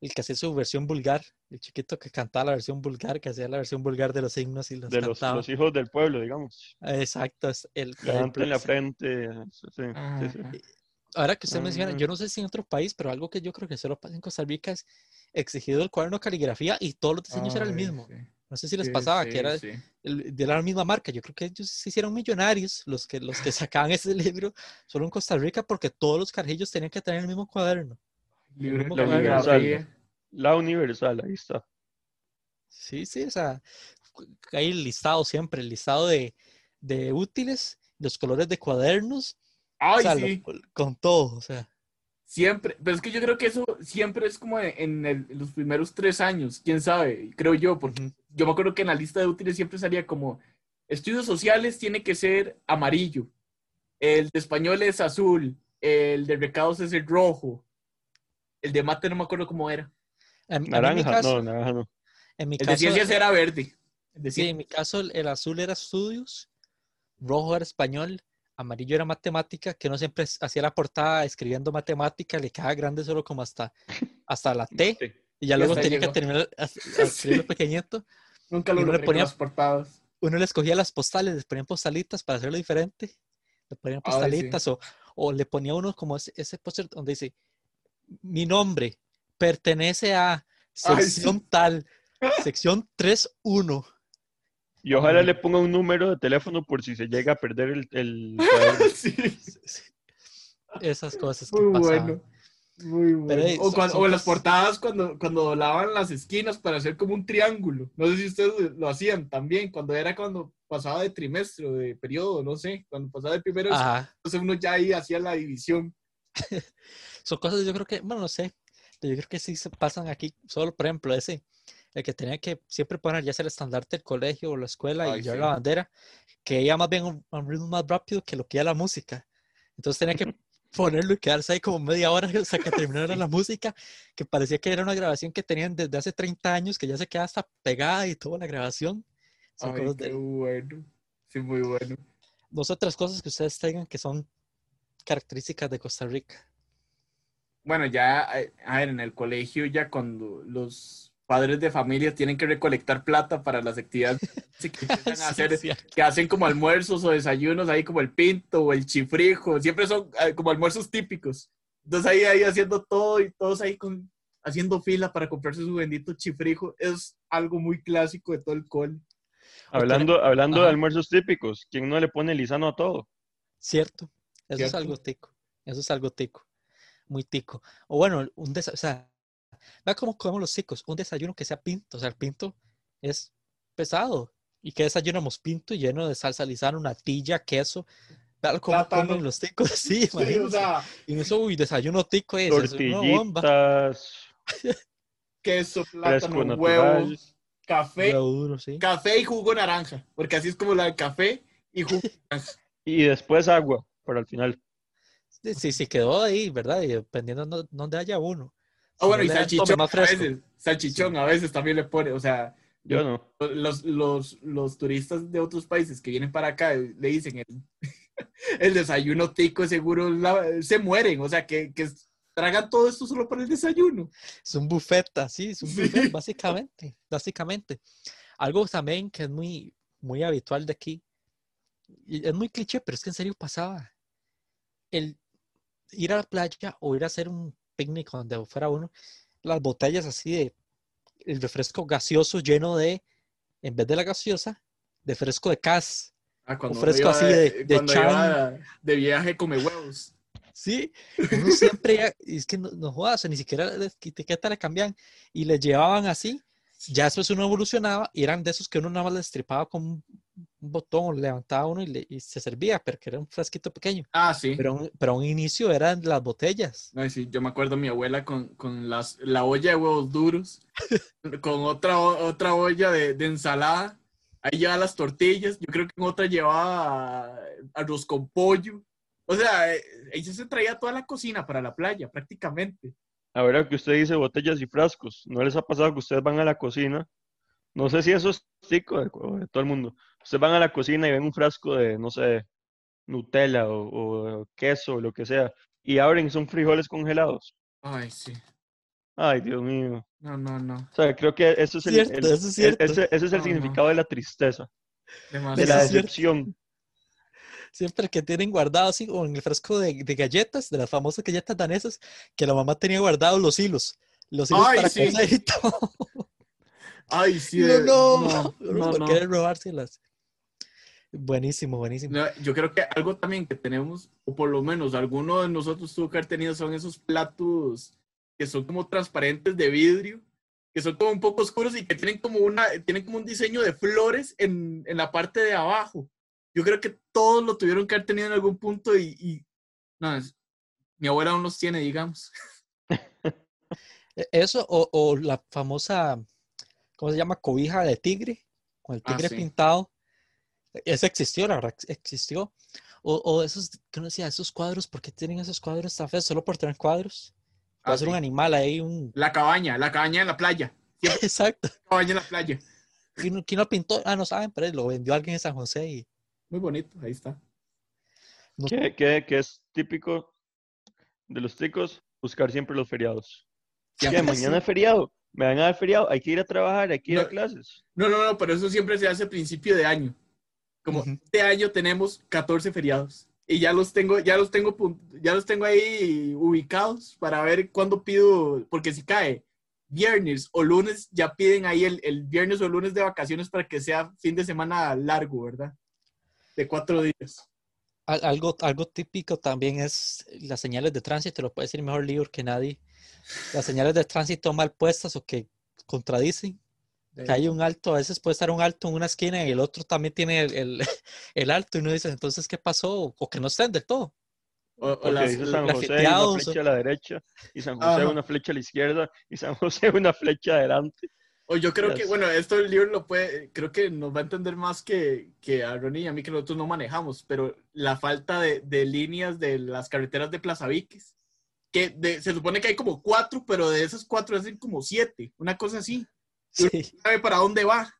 el que hacía su versión vulgar, el chiquito que cantaba la versión vulgar, que hacía la versión vulgar de los himnos y los De los, hijos del pueblo, digamos. Exacto, es el, el Levanten la frente. sí, sí, Ah, sí. Ahora que usted menciona, yo no sé si en otro país, pero algo que yo creo que solo pasa en Costa Rica es exigido el cuaderno de caligrafía y todos los diseños eran el mismo. sí. No sé si les Sí, pasaba sí, que era sí. el- de la misma marca. Yo creo que ellos se hicieron millonarios, los que, los que sacaban ese libro, solo en Costa Rica, porque todos los carajillos tenían que tener el mismo cuaderno. La universal. La universal, ahí está. Sí, sí, o sea, hay el listado siempre, el listado de, de útiles, los colores de cuadernos, o lo- con todo, o sea. Siempre, pero es que yo creo que eso siempre es como en, el- en los primeros tres años, quién sabe, creo yo, porque yo me acuerdo que en la lista de útiles siempre salía como estudios sociales tiene que ser amarillo, el de español es azul, el de recados es el rojo, el de mate no me acuerdo cómo era, A a mí Naranja, caso, no, naranja no. en mi el de caso, ciencias era verde. El de Sí, en mi caso el, el azul era estudios, rojo era español, amarillo era matemática, que no siempre hacía la portada escribiendo matemática, le quedaba grande solo como hasta, hasta la T, Sí. y ya Y luego tenía que llegó. terminar a, a escribirlo Sí. pequeñito. Nunca lo uno le ponía- las portadas. Uno le escogía las postales, les ponían postalitas para hacerlo diferente, le ponían Ay, sí. postalitas, o, o le ponía uno como ese, ese póster donde dice, mi nombre pertenece a Ay, sí. sección tal, sección 3.1. Y ojalá Ay. le ponga un número de teléfono por si se llega a perder el, el sí, Esas cosas que muy pasaban. bueno. Muy bueno. o son- cuando- son o en las portadas cuando, cuando doblaban las esquinas para hacer como un triángulo. No sé si ustedes lo hacían también, cuando era cuando pasaba de trimestre o de periodo, no sé, cuando pasaba de primero, entonces uno ya ahí hacía la división. Son cosas, yo creo que, bueno, no sé, yo creo que sí se pasan aquí. Solo, por ejemplo, ese, el que tenía que siempre poner ya sea el estandarte del colegio o la escuela Ay, y llevar sí. la bandera, que iba más bien un, un ritmo más rápido que lo que iba la música. Entonces tenía que ponerlo y quedarse ahí como media hora hasta que terminara la música, que parecía que era una grabación que tenían desde hace 30 años, que ya se queda hasta pegada y toda la grabación. Son Ay, cosas qué de- bueno. Sí, muy bueno. dos otras cosas que ustedes tengan que son características de Costa Rica. Bueno, ya, eh, a ver, en el colegio ya cuando los padres de familia tienen que recolectar plata para las actividades que Sí, hacer hacen como almuerzos o desayunos ahí como el pinto o el chifrijo, siempre son eh, como almuerzos típicos. Entonces ahí, ahí haciendo todo y todos ahí con, haciendo fila para comprarse su bendito chifrijo, es algo muy clásico de todo el col. Hablando, hablando de almuerzos típicos, ¿quién no le pone lisano a todo? Cierto, eso Cierto. es algo tico, eso es algo tico, muy tico. O bueno, un desayuno, o sea, vea cómo comemos los ticos, un desayuno que sea pinto, o sea, el pinto es pesado. ¿Y qué desayunamos? Pinto lleno de salsa lisana, natilla, queso. Vea cómo Plátano. comen los ticos, sí, Sí, o sea, Y eso, uy, desayuno tico es, es una bomba. Tortillitas, queso, plátano, huevo, natural. café, duro, sí. café y jugo naranja, porque así es como la de café y jugo naranja. Y después agua, para el final. Sí, sí, sí, quedó ahí, ¿verdad? Y dependiendo de dónde haya uno. Ah, bueno, no y salchichón a veces, salchichón a veces también le pone, o sea, Yo no. los, los, los turistas de otros países que vienen para acá eh, le dicen el, el desayuno tico seguro la- se mueren, o sea, que, que tragan todo esto solo para el desayuno. Es un buffet, así, es un Sí. buffet, básicamente, básicamente. Algo también que es muy, muy habitual de aquí, es muy cliché, pero es que en serio pasaba. El ir a la playa o ir a hacer un picnic donde fuera uno, las botellas así de el refresco gaseoso lleno de, en vez de la gaseosa, de fresco de cas. Ah, cuando uno fresco iba así de- de cuando iba de viaje come huevos. Sí, uno siempre, es que no, no jodas, ni siquiera la etiqueta le cambian y le llevaban así. Ya después uno evolucionaba y eran de esos que uno nada más le estripaba con un botón, levantaba uno y, le- y se servía, pero que era un frasquito pequeño. Ah, sí. Pero, un- pero a un inicio eran las botellas. Ay, sí, yo me acuerdo mi abuela con, con las, la olla de huevos duros, con otra, otra olla de, de ensalada. Ahí llevaba las tortillas. Yo creo que en otra llevaba arroz con pollo. O sea, eh, ella se traía toda la cocina para la playa, prácticamente. Ahora que usted dice botellas y frascos, ¿no les ha pasado que ustedes van a la cocina? No sé si eso es tico de, de todo el mundo. Ustedes van a la cocina y ven un frasco de, no sé, Nutella o, o queso o lo que sea, y abren son frijoles congelados. Ay, sí. Ay, Dios mío. No, no, no. O sea, creo que eso es el, Cierto, el- eso es cierto. ese, ese es el No, no. significado de la tristeza, de la decepción. Siempre que tienen guardado así, o en el frasco de, de galletas, de las famosas galletas danesas, que la mamá tenía guardados los hilos. Los hilos Ay, para sí. coser y todo. Ay, sí. No, de- no, no, no, por no. querer robárselas. Buenísimo, buenísimo. No, Yo creo que algo también que tenemos, o por lo menos alguno de nosotros tuvo que haber tenido, son esos platos que son como transparentes de vidrio, que son como un poco oscuros y que tienen como una, tienen como un diseño de flores en, en la parte de abajo. Yo creo que todos lo tuvieron que haber tenido en algún punto y, y- no, es- mi abuela aún los tiene, digamos. E- Eso o, o la famosa, ¿cómo se llama? Cobija de tigre, con el Ah, tigre sí. pintado. Ese existió, la verdad, ex- existió. O, o esos, que uno decía, esos cuadros, ¿por qué tienen esos cuadros tan feos? Solo por tener cuadros. Puede Ah, ser un animal ahí, un... La cabaña, la cabaña en la playa. Exacto. Cabaña en la playa. ¿Quién, quién lo pintó? Ah, no saben, pero lo vendió alguien en San José y Muy bonito, ahí está. no- que, que- que es típico de los ticos buscar siempre los feriados. ¿Qué? Mañana es feriado, me van a dar feriado, hay que ir a trabajar, hay que ir a No. clases. No, no, no, pero eso siempre se hace a principio de año. Como Ujú. este año tenemos 14 feriados y ya los tengo, ya los tengo, ya los tengo ahí ubicados para ver cuándo pido, porque si cae viernes o lunes, ya piden ahí el, el viernes o lunes de vacaciones para que sea fin de semana largo, ¿verdad? De cuatro días. Al- Algo, algo típico también es las señales de tránsito, lo puede decir mejor Lior que nadie. Las señales de tránsito mal puestas o que contradicen. Que hay un alto, a veces puede estar un alto en una esquina y el otro también tiene el, el- el alto y uno dice, entonces, ¿qué pasó? O que no estén del todo. O, o las- dice San José una flecha a la derecha, y San José Ajá. una flecha a la izquierda, y San José una flecha adelante. O yo creo que, bueno, esto el libro lo puede, creo que nos va a entender más que, que a Ronnie y a mí que nosotros no manejamos, pero la falta de, de líneas de las carreteras de Plaza Viques, que de- se supone que hay como cuatro, pero de esas cuatro hacen como siete, una cosa así. Uno Sí, no sabe para dónde va.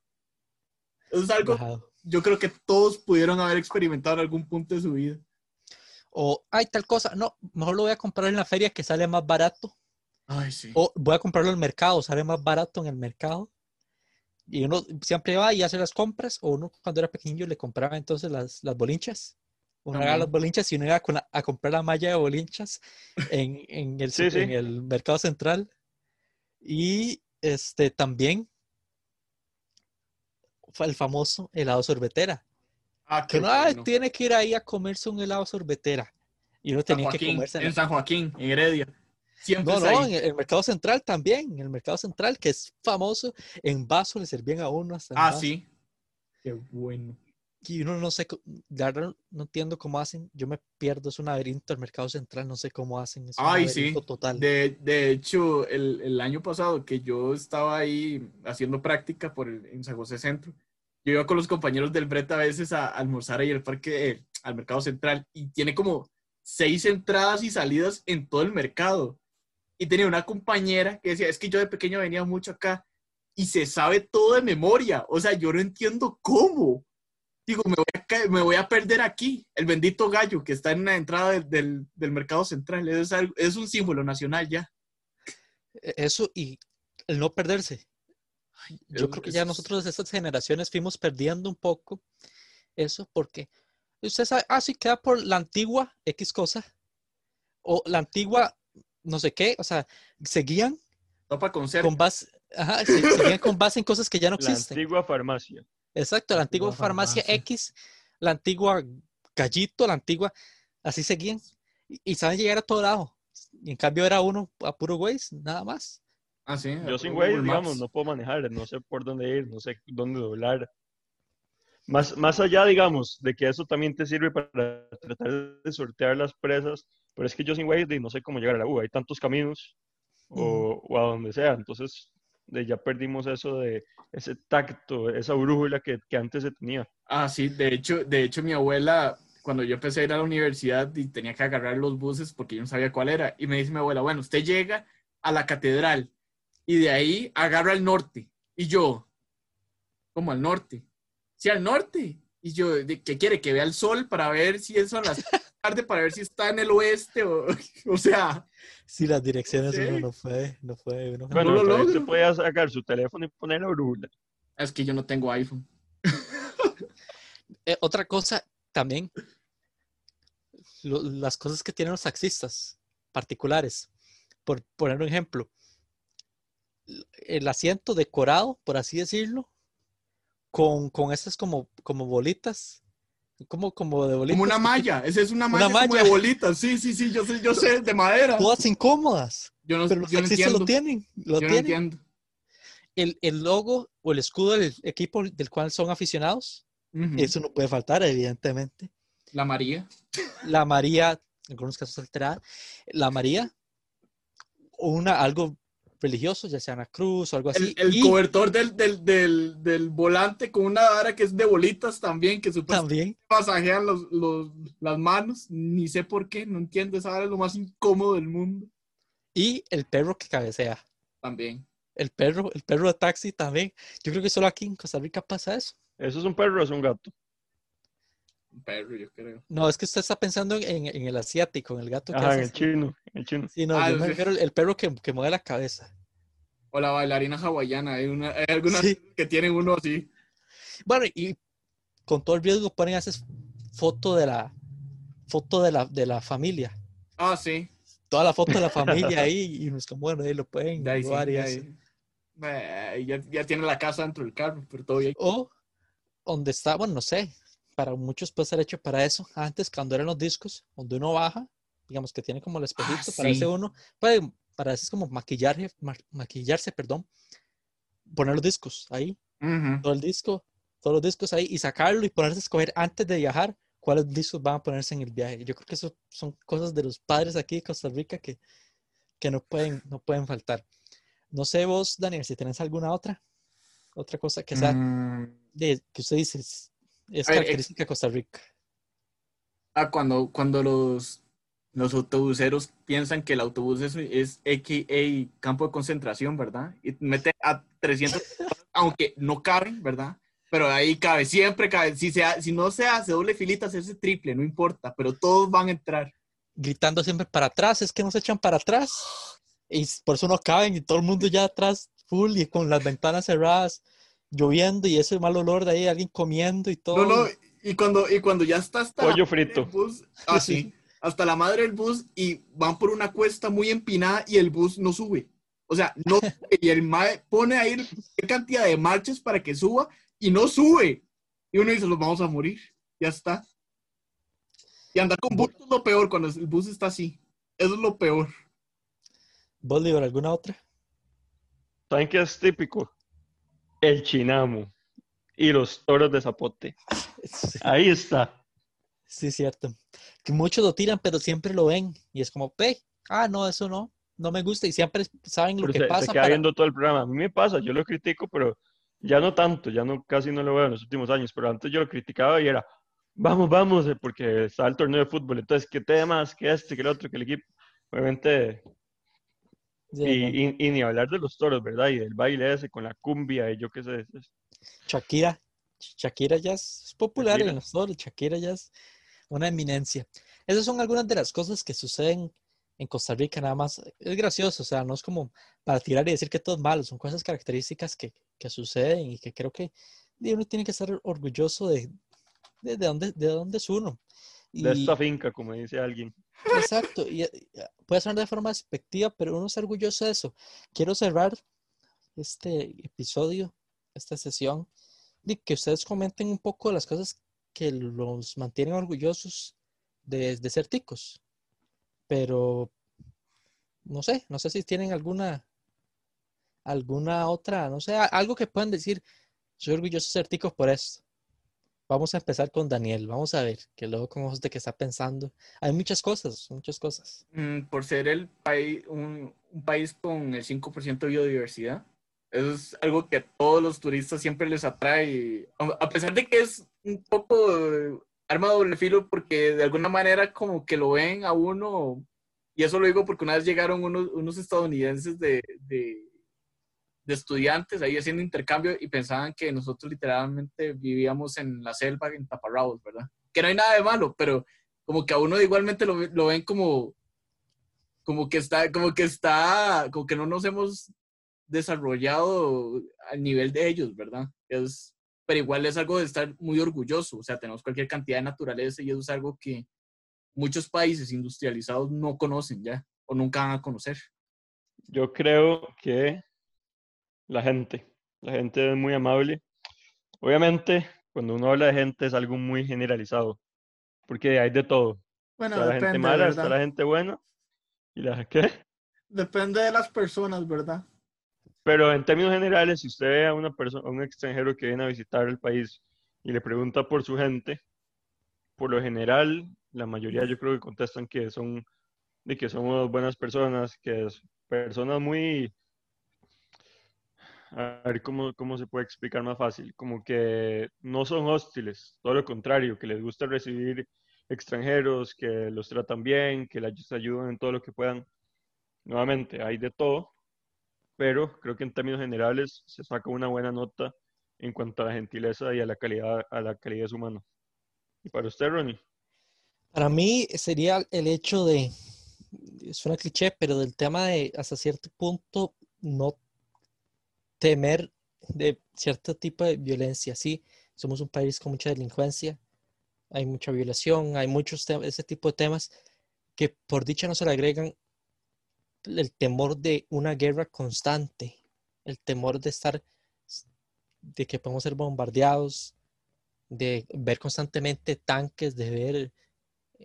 Eso es algo, bajado. yo creo que todos pudieron haber experimentado en algún punto de su vida. O, hay tal cosa, no, mejor lo voy a comprar en la feria que sale más barato. Ay, sí. O voy a comprarlo el mercado, sale más barato en el mercado. Y uno siempre va y hace las compras, o uno cuando era pequeño le compraba entonces las, las bolinchas. Uno agarra las bolinchas y uno iba a comprar la malla de bolinchas en, en el, Sí, su- sí. en el mercado central. Y este también fue el famoso helado sorbetera. Ah, Que uno bueno. tiene que ir ahí a comerse un helado sorbetera. Y uno tenía que comerse en San Joaquín, en Heredia. Siempre no, no, en el, mercado central también, en el mercado central, que es famoso, en vaso le servían a uno hasta Ah, vaso. sí. Qué bueno. Y uno no sé, la verdad no entiendo cómo hacen, yo me pierdo, es un laberinto el mercado central, no sé cómo hacen, es un Ay, sí. total. De, de hecho, el, el año pasado que yo estaba ahí haciendo práctica por el- en San José Centro, yo iba con los compañeros del Breta a veces a, almorzar ahí al parque, eh, al mercado central, y tiene como seis entradas y salidas en todo el mercado. Y tenía una compañera que decía, es que yo de pequeño venía mucho acá y se sabe todo de memoria. O sea, yo no entiendo cómo. Digo, me voy a, ca- me voy a perder aquí. El bendito gallo que está en la entrada del, del- del mercado central. Es, algo- es un símbolo nacional ya. E- Eso y el no perderse. Yo es- creo que ya nosotros de estas generaciones fuimos perdiendo un poco eso porque usted sabe, ah, sí, queda por la antigua X cosa o la antigua no sé qué, o sea, seguían con base, ajá, se- seguían con base en cosas que ya no La existen. antigua farmacia. Exacto, la antigua antigua farmacia farmacia. X, la antigua Gallito, la antigua, así seguían. Y, y saben llegar a todo lado. Y en cambio era uno a puro Waze, nada más. Ah, sí. Yo sin Google Waze, digamos, Maps. no puedo manejar, no sé por dónde ir, no sé dónde doblar. Más, más allá, digamos, de que eso también te sirve para tratar de sortear las presas, pero es que yo sin Waze no sé cómo llegar a la U, hay tantos caminos o, o a donde sea, entonces de ya perdimos eso de ese tacto, esa brújula que, que, antes se tenía. Ah, sí, de hecho, de hecho mi abuela, cuando yo empecé a ir a la universidad y tenía que agarrar los buses porque yo no sabía cuál era, y me dice mi abuela, bueno, usted llega a la catedral y de ahí agarra al norte. Y yo, ¿cómo al norte? Sí, al norte. Y yo, ¿qué quiere? Que vea el sol para ver si es a las tarde, para ver si está en el oeste, o, o sea. Sí, las direcciones uno no fue, no fue. Uno bueno, no lo se puede sacar su teléfono y poner la brújula. Es que yo no tengo iPhone. eh, otra cosa también, lo, las cosas que tienen los taxistas particulares. Por poner un ejemplo, el asiento decorado, por así decirlo, con, con esas como, como bolitas como, como de bolitas. Como una malla, esa es una malla, una malla. de bolitas, sí, sí, sí, yo sé, yo sé, de madera. Todas incómodas. Yo no, pero los yo no taxistas lo tienen, lo yo tienen. no entiendo. El, el, logo o el escudo del equipo del cual son aficionados, uh -huh. eso no puede faltar, evidentemente. La María. La María, en algunos casos alterada, la María, una, algo religioso, ya sea una cruz o algo así. El, el y, cobertor del, del, del, del, volante con una vara que es de bolitas también, que también pasajean los, los, las manos. Ni sé por qué, no entiendo. Esa vara es lo más incómodo del mundo. Y el perro que cabecea. También. El perro, el perro de taxi también. Yo creo que solo aquí en Costa Rica pasa eso. ¿Eso es un perro o es un gato? Un perro, yo creo. No, es que usted está pensando en, en el asiático, en el gato que Ajá, hace en el chino, en el chino. Sí, no, Ah, yo me sí. refiero al el perro que, que mueve la cabeza. O la bailarina hawaiana. Hay, una, hay algunas Sí. que tienen uno así. Bueno, y con todo el riesgo ponen haces foto de la foto de la, de la familia. Ah, sí. Toda la foto de la familia ahí y nos como, bueno, ahí lo pueden De ahí sí, probar y de eso. ahí. Eh, ya, ya tiene la casa dentro del carro, pero todo bien. O donde está, bueno, no sé, para muchos puede ser hecho para eso. Antes, cuando eran los discos, donde uno baja, digamos que tiene como el espejito, para sí. ese uno, puede, para eso es como maquillarse, ma- maquillarse, perdón, poner los discos ahí, Ujú. todo el disco, todos los discos ahí y sacarlo y ponerse a escoger antes de viajar cuáles discos van a ponerse en el viaje. Yo creo que eso son cosas de los padres aquí de Costa Rica que, que no, pueden, no pueden faltar. No sé vos, Daniel, si tenés alguna otra, otra cosa que sea Mm, de, que usted dice es, ver, característica de Costa Rica. ah, cuando, cuando los, los autobuseros piensan que el autobús es, es AKA campo de concentración, ¿verdad? Y mete a 300, aunque no caben, ¿verdad? Pero ahí cabe, siempre cabe. Si, se ha- si no se hace doble filita, se hace triple, no importa, pero todos van a entrar. Gritando siempre para atrás, es que no se echan para atrás. Y por eso no caben y todo el mundo ya atrás, full y con las ventanas cerradas, lloviendo y ese mal olor de ahí, alguien comiendo y todo. No, no, y cuando, y cuando ya está hasta Pollo frito. bus, así, hasta la madre del bus y van por una cuesta muy empinada y el bus no sube. O sea, no sube. Y el mae pone ahí qué cantidad de marchas para que suba y no sube. Y uno dice, los vamos a morir. Ya está. Y andar con bus es lo peor cuando el bus está así. Eso es lo peor. Bolívar, ¿alguna otra? ¿Saben qué es típico? El chinamo y los toros de zapote. Sí, Ahí está. sí, cierto. Que muchos lo tiran, pero siempre lo ven. Y es como, ve, ah, no, eso no, no me gusta. Y siempre saben lo Pero que se, se pasa. queda para- viendo todo el programa. A mí me pasa, yo lo critico, pero ya no tanto, ya no casi no lo veo en los últimos años, pero antes yo lo criticaba y era, vamos, vamos, eh, porque está el torneo de fútbol, entonces, ¿qué temas? ¿Qué este? ¿Qué el otro? ¿Qué el equipo? Obviamente, Sí, y, y- y ni hablar de los toros, ¿verdad? Y del baile ese con la cumbia y yo qué sé. Shakira. Shakira ya es popular Shakira. en los toros. Shakira ya es una eminencia. Esas son algunas de las cosas que suceden en Costa Rica, nada más. Es gracioso, o sea, no es como para tirar y decir que todo es malo, son cosas características que, que suceden y que creo que uno tiene que estar orgulloso de, de, de dónde, de dónde es uno. De Y- esta finca, como dice alguien. Exacto, y puede sonar de forma despectiva, pero uno está orgulloso de eso. Quiero cerrar este episodio, esta sesión, de que ustedes comenten un poco las cosas que los mantienen orgullosos de, de ser ticos. Pero no sé, no sé si tienen alguna alguna otra, no sé, algo que puedan decir, soy orgulloso de ser ticos por esto. Vamos a empezar con Daniel. Vamos a ver, que luego con ojos de qué está pensando. Hay muchas cosas, muchas cosas. Mm, por ser el país, un, un país con el 5% de biodiversidad. Eso es algo que a todos los turistas siempre les atrae. A pesar de que es un poco eh, arma de doble filo, porque de alguna manera como que lo ven a uno. Y eso lo digo porque una vez llegaron unos, unos estadounidenses de, de, de estudiantes ahí haciendo intercambio y pensaban que nosotros literalmente vivíamos en la selva, en taparrabos, ¿verdad? Que no hay nada de malo, pero como que a uno igualmente lo, lo ven como, como que está, como que está, como que no nos hemos desarrollado al nivel de ellos, ¿verdad? Es, pero igual es algo de estar muy orgulloso, o sea, tenemos cualquier cantidad de naturaleza y eso es algo que muchos países industrializados no conocen ya o nunca van a conocer. Yo creo que la gente, la gente es muy amable. Obviamente, cuando uno habla de gente es algo muy generalizado, porque hay de todo. Bueno, está la depende, gente mala, está ¿verdad? la gente buena y la ¿qué? Depende de las personas, ¿verdad? Pero en términos generales, si usted ve a una persona, a un extranjero que viene a visitar el país y le pregunta por su gente, por lo general, la mayoría yo creo que contestan que son de que somos buenas personas, que es personas muy a ver cómo, cómo se puede explicar más fácil, como que no son hostiles, todo lo contrario, que les gusta recibir extranjeros, que los tratan bien, que les ayudan en todo lo que puedan. Nuevamente, hay de todo, pero creo que en términos generales se saca una buena nota en cuanto a la gentileza y a la calidad, a la calidez humana. ¿Y para usted, Ronnie? Para mí sería el hecho de, suena cliché, pero del tema de hasta cierto punto no temer de cierto tipo de violencia. Sí, somos un país con mucha delincuencia, hay mucha violación, hay muchos ese tipo de temas que por dicha no se le agregan el temor de una guerra constante, el temor de estar, de que podemos ser bombardeados, de ver constantemente tanques, de ver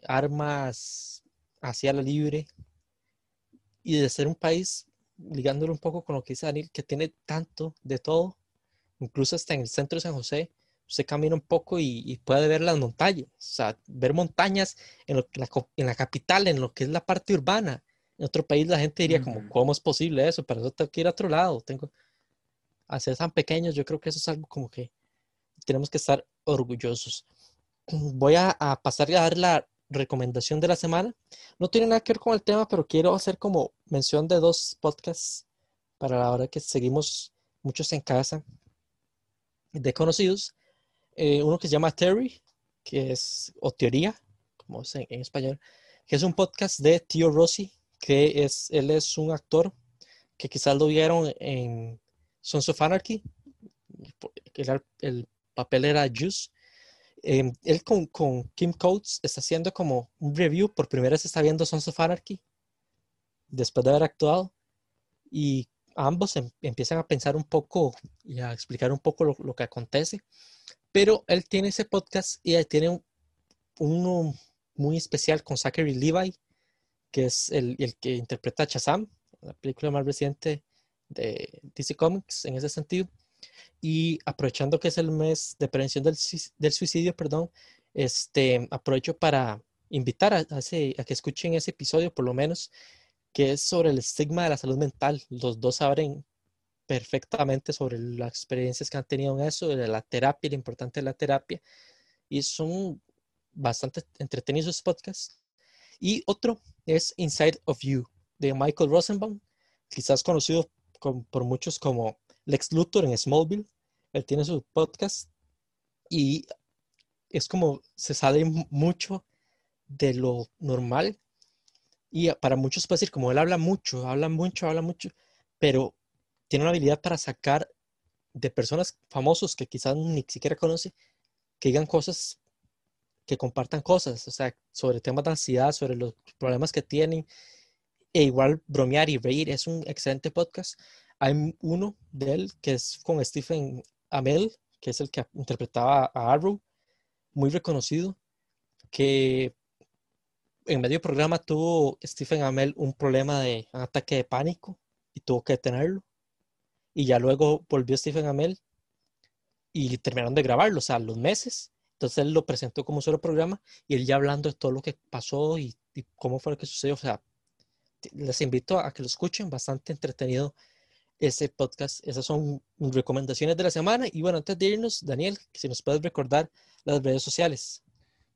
armas hacia la libre y de ser un país, ligándolo un poco con lo que dice Daniel, que tiene tanto de todo, incluso hasta en el centro de San José, usted camina un poco y, y puede ver las montañas, o sea, ver montañas en, lo, la, en, la, capital, en lo que es la parte urbana. En otro país la gente diría como, ¿cómo es posible eso? Para eso tengo que ir a otro lado, tengo... A ser tan pequeños, yo creo que eso es algo como que tenemos que estar orgullosos. Voy a, a pasar a dar la recomendación de la semana. No tiene nada que ver con el tema, pero quiero hacer como mención de dos podcasts para la hora que seguimos muchos en casa de conocidos. Eh, uno que se llama Terry, que es, o Teoría, como es en, en, español, que es un podcast de Tío Rossi, que es, él es un actor que quizás lo vieron en Sons of Anarchy, el papel era Juice. Eh, él con, Kim Coates está haciendo como un review, por primera vez está viendo Sons of Anarchy, después de haber actuado, y ambos em, empiezan a pensar un poco y a explicar un poco lo, que acontece, pero él tiene ese podcast y tiene un, uno muy especial con Zachary Levi, que es el, el que interpreta a Shazam, la película más reciente de DC Comics en ese sentido. Y aprovechando que es el mes de prevención del, del suicidio, perdón, este, aprovecho para invitar a, que escuchen ese episodio, por lo menos, que es sobre el estigma de la salud mental. Los dos abren perfectamente sobre las experiencias que han tenido en eso, de la terapia, lo importante de la terapia. Y son bastante entretenidos esos podcasts. Y otro es Inside of You, de Michael Rosenbaum, quizás conocido con, por muchos como Lex Luthor en Smallville. Él tiene su podcast y es como se sale mucho de lo normal. Y para muchos puede decir, como él habla mucho, habla mucho, habla mucho, pero tiene una habilidad para sacar de personas famosos que quizás ni siquiera conoce, que digan cosas, que compartan cosas, o sea, sobre temas de ansiedad, sobre los problemas que tienen, e igual bromear y reír. Es un excelente podcast. Hay uno de él que es con Stephen Amell, que es el que interpretaba a Arrow, muy reconocido, que en medio programa tuvo Stephen Amell un problema de ataque de pánico y tuvo que detenerlo. Y ya luego volvió Stephen Amell y terminaron de grabarlo, o sea, los meses. Entonces él lo presentó como solo programa y él ya hablando de todo lo que pasó y, y cómo fue lo que sucedió. O sea, les invito a que lo escuchen, bastante entretenido ese podcast. Esas son recomendaciones de la semana. Y bueno, antes de irnos, Daniel, si nos puedes recordar las redes sociales.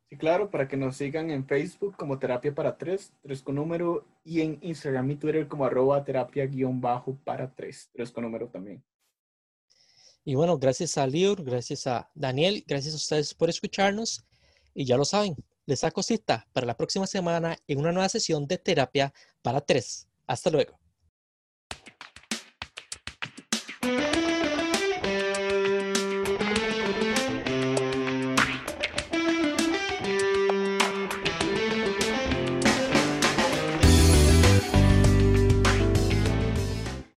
Sí, claro, para que nos sigan en Facebook como Terapia para Tres, tres con número, y en Instagram y Twitter como arroba terapia guion bajo para tres, tres con número también. Y bueno, gracias a Lior, gracias a Daniel, gracias a ustedes por escucharnos. Y ya lo saben, les saco cita para la próxima semana en una nueva sesión de terapia para tres. Hasta luego.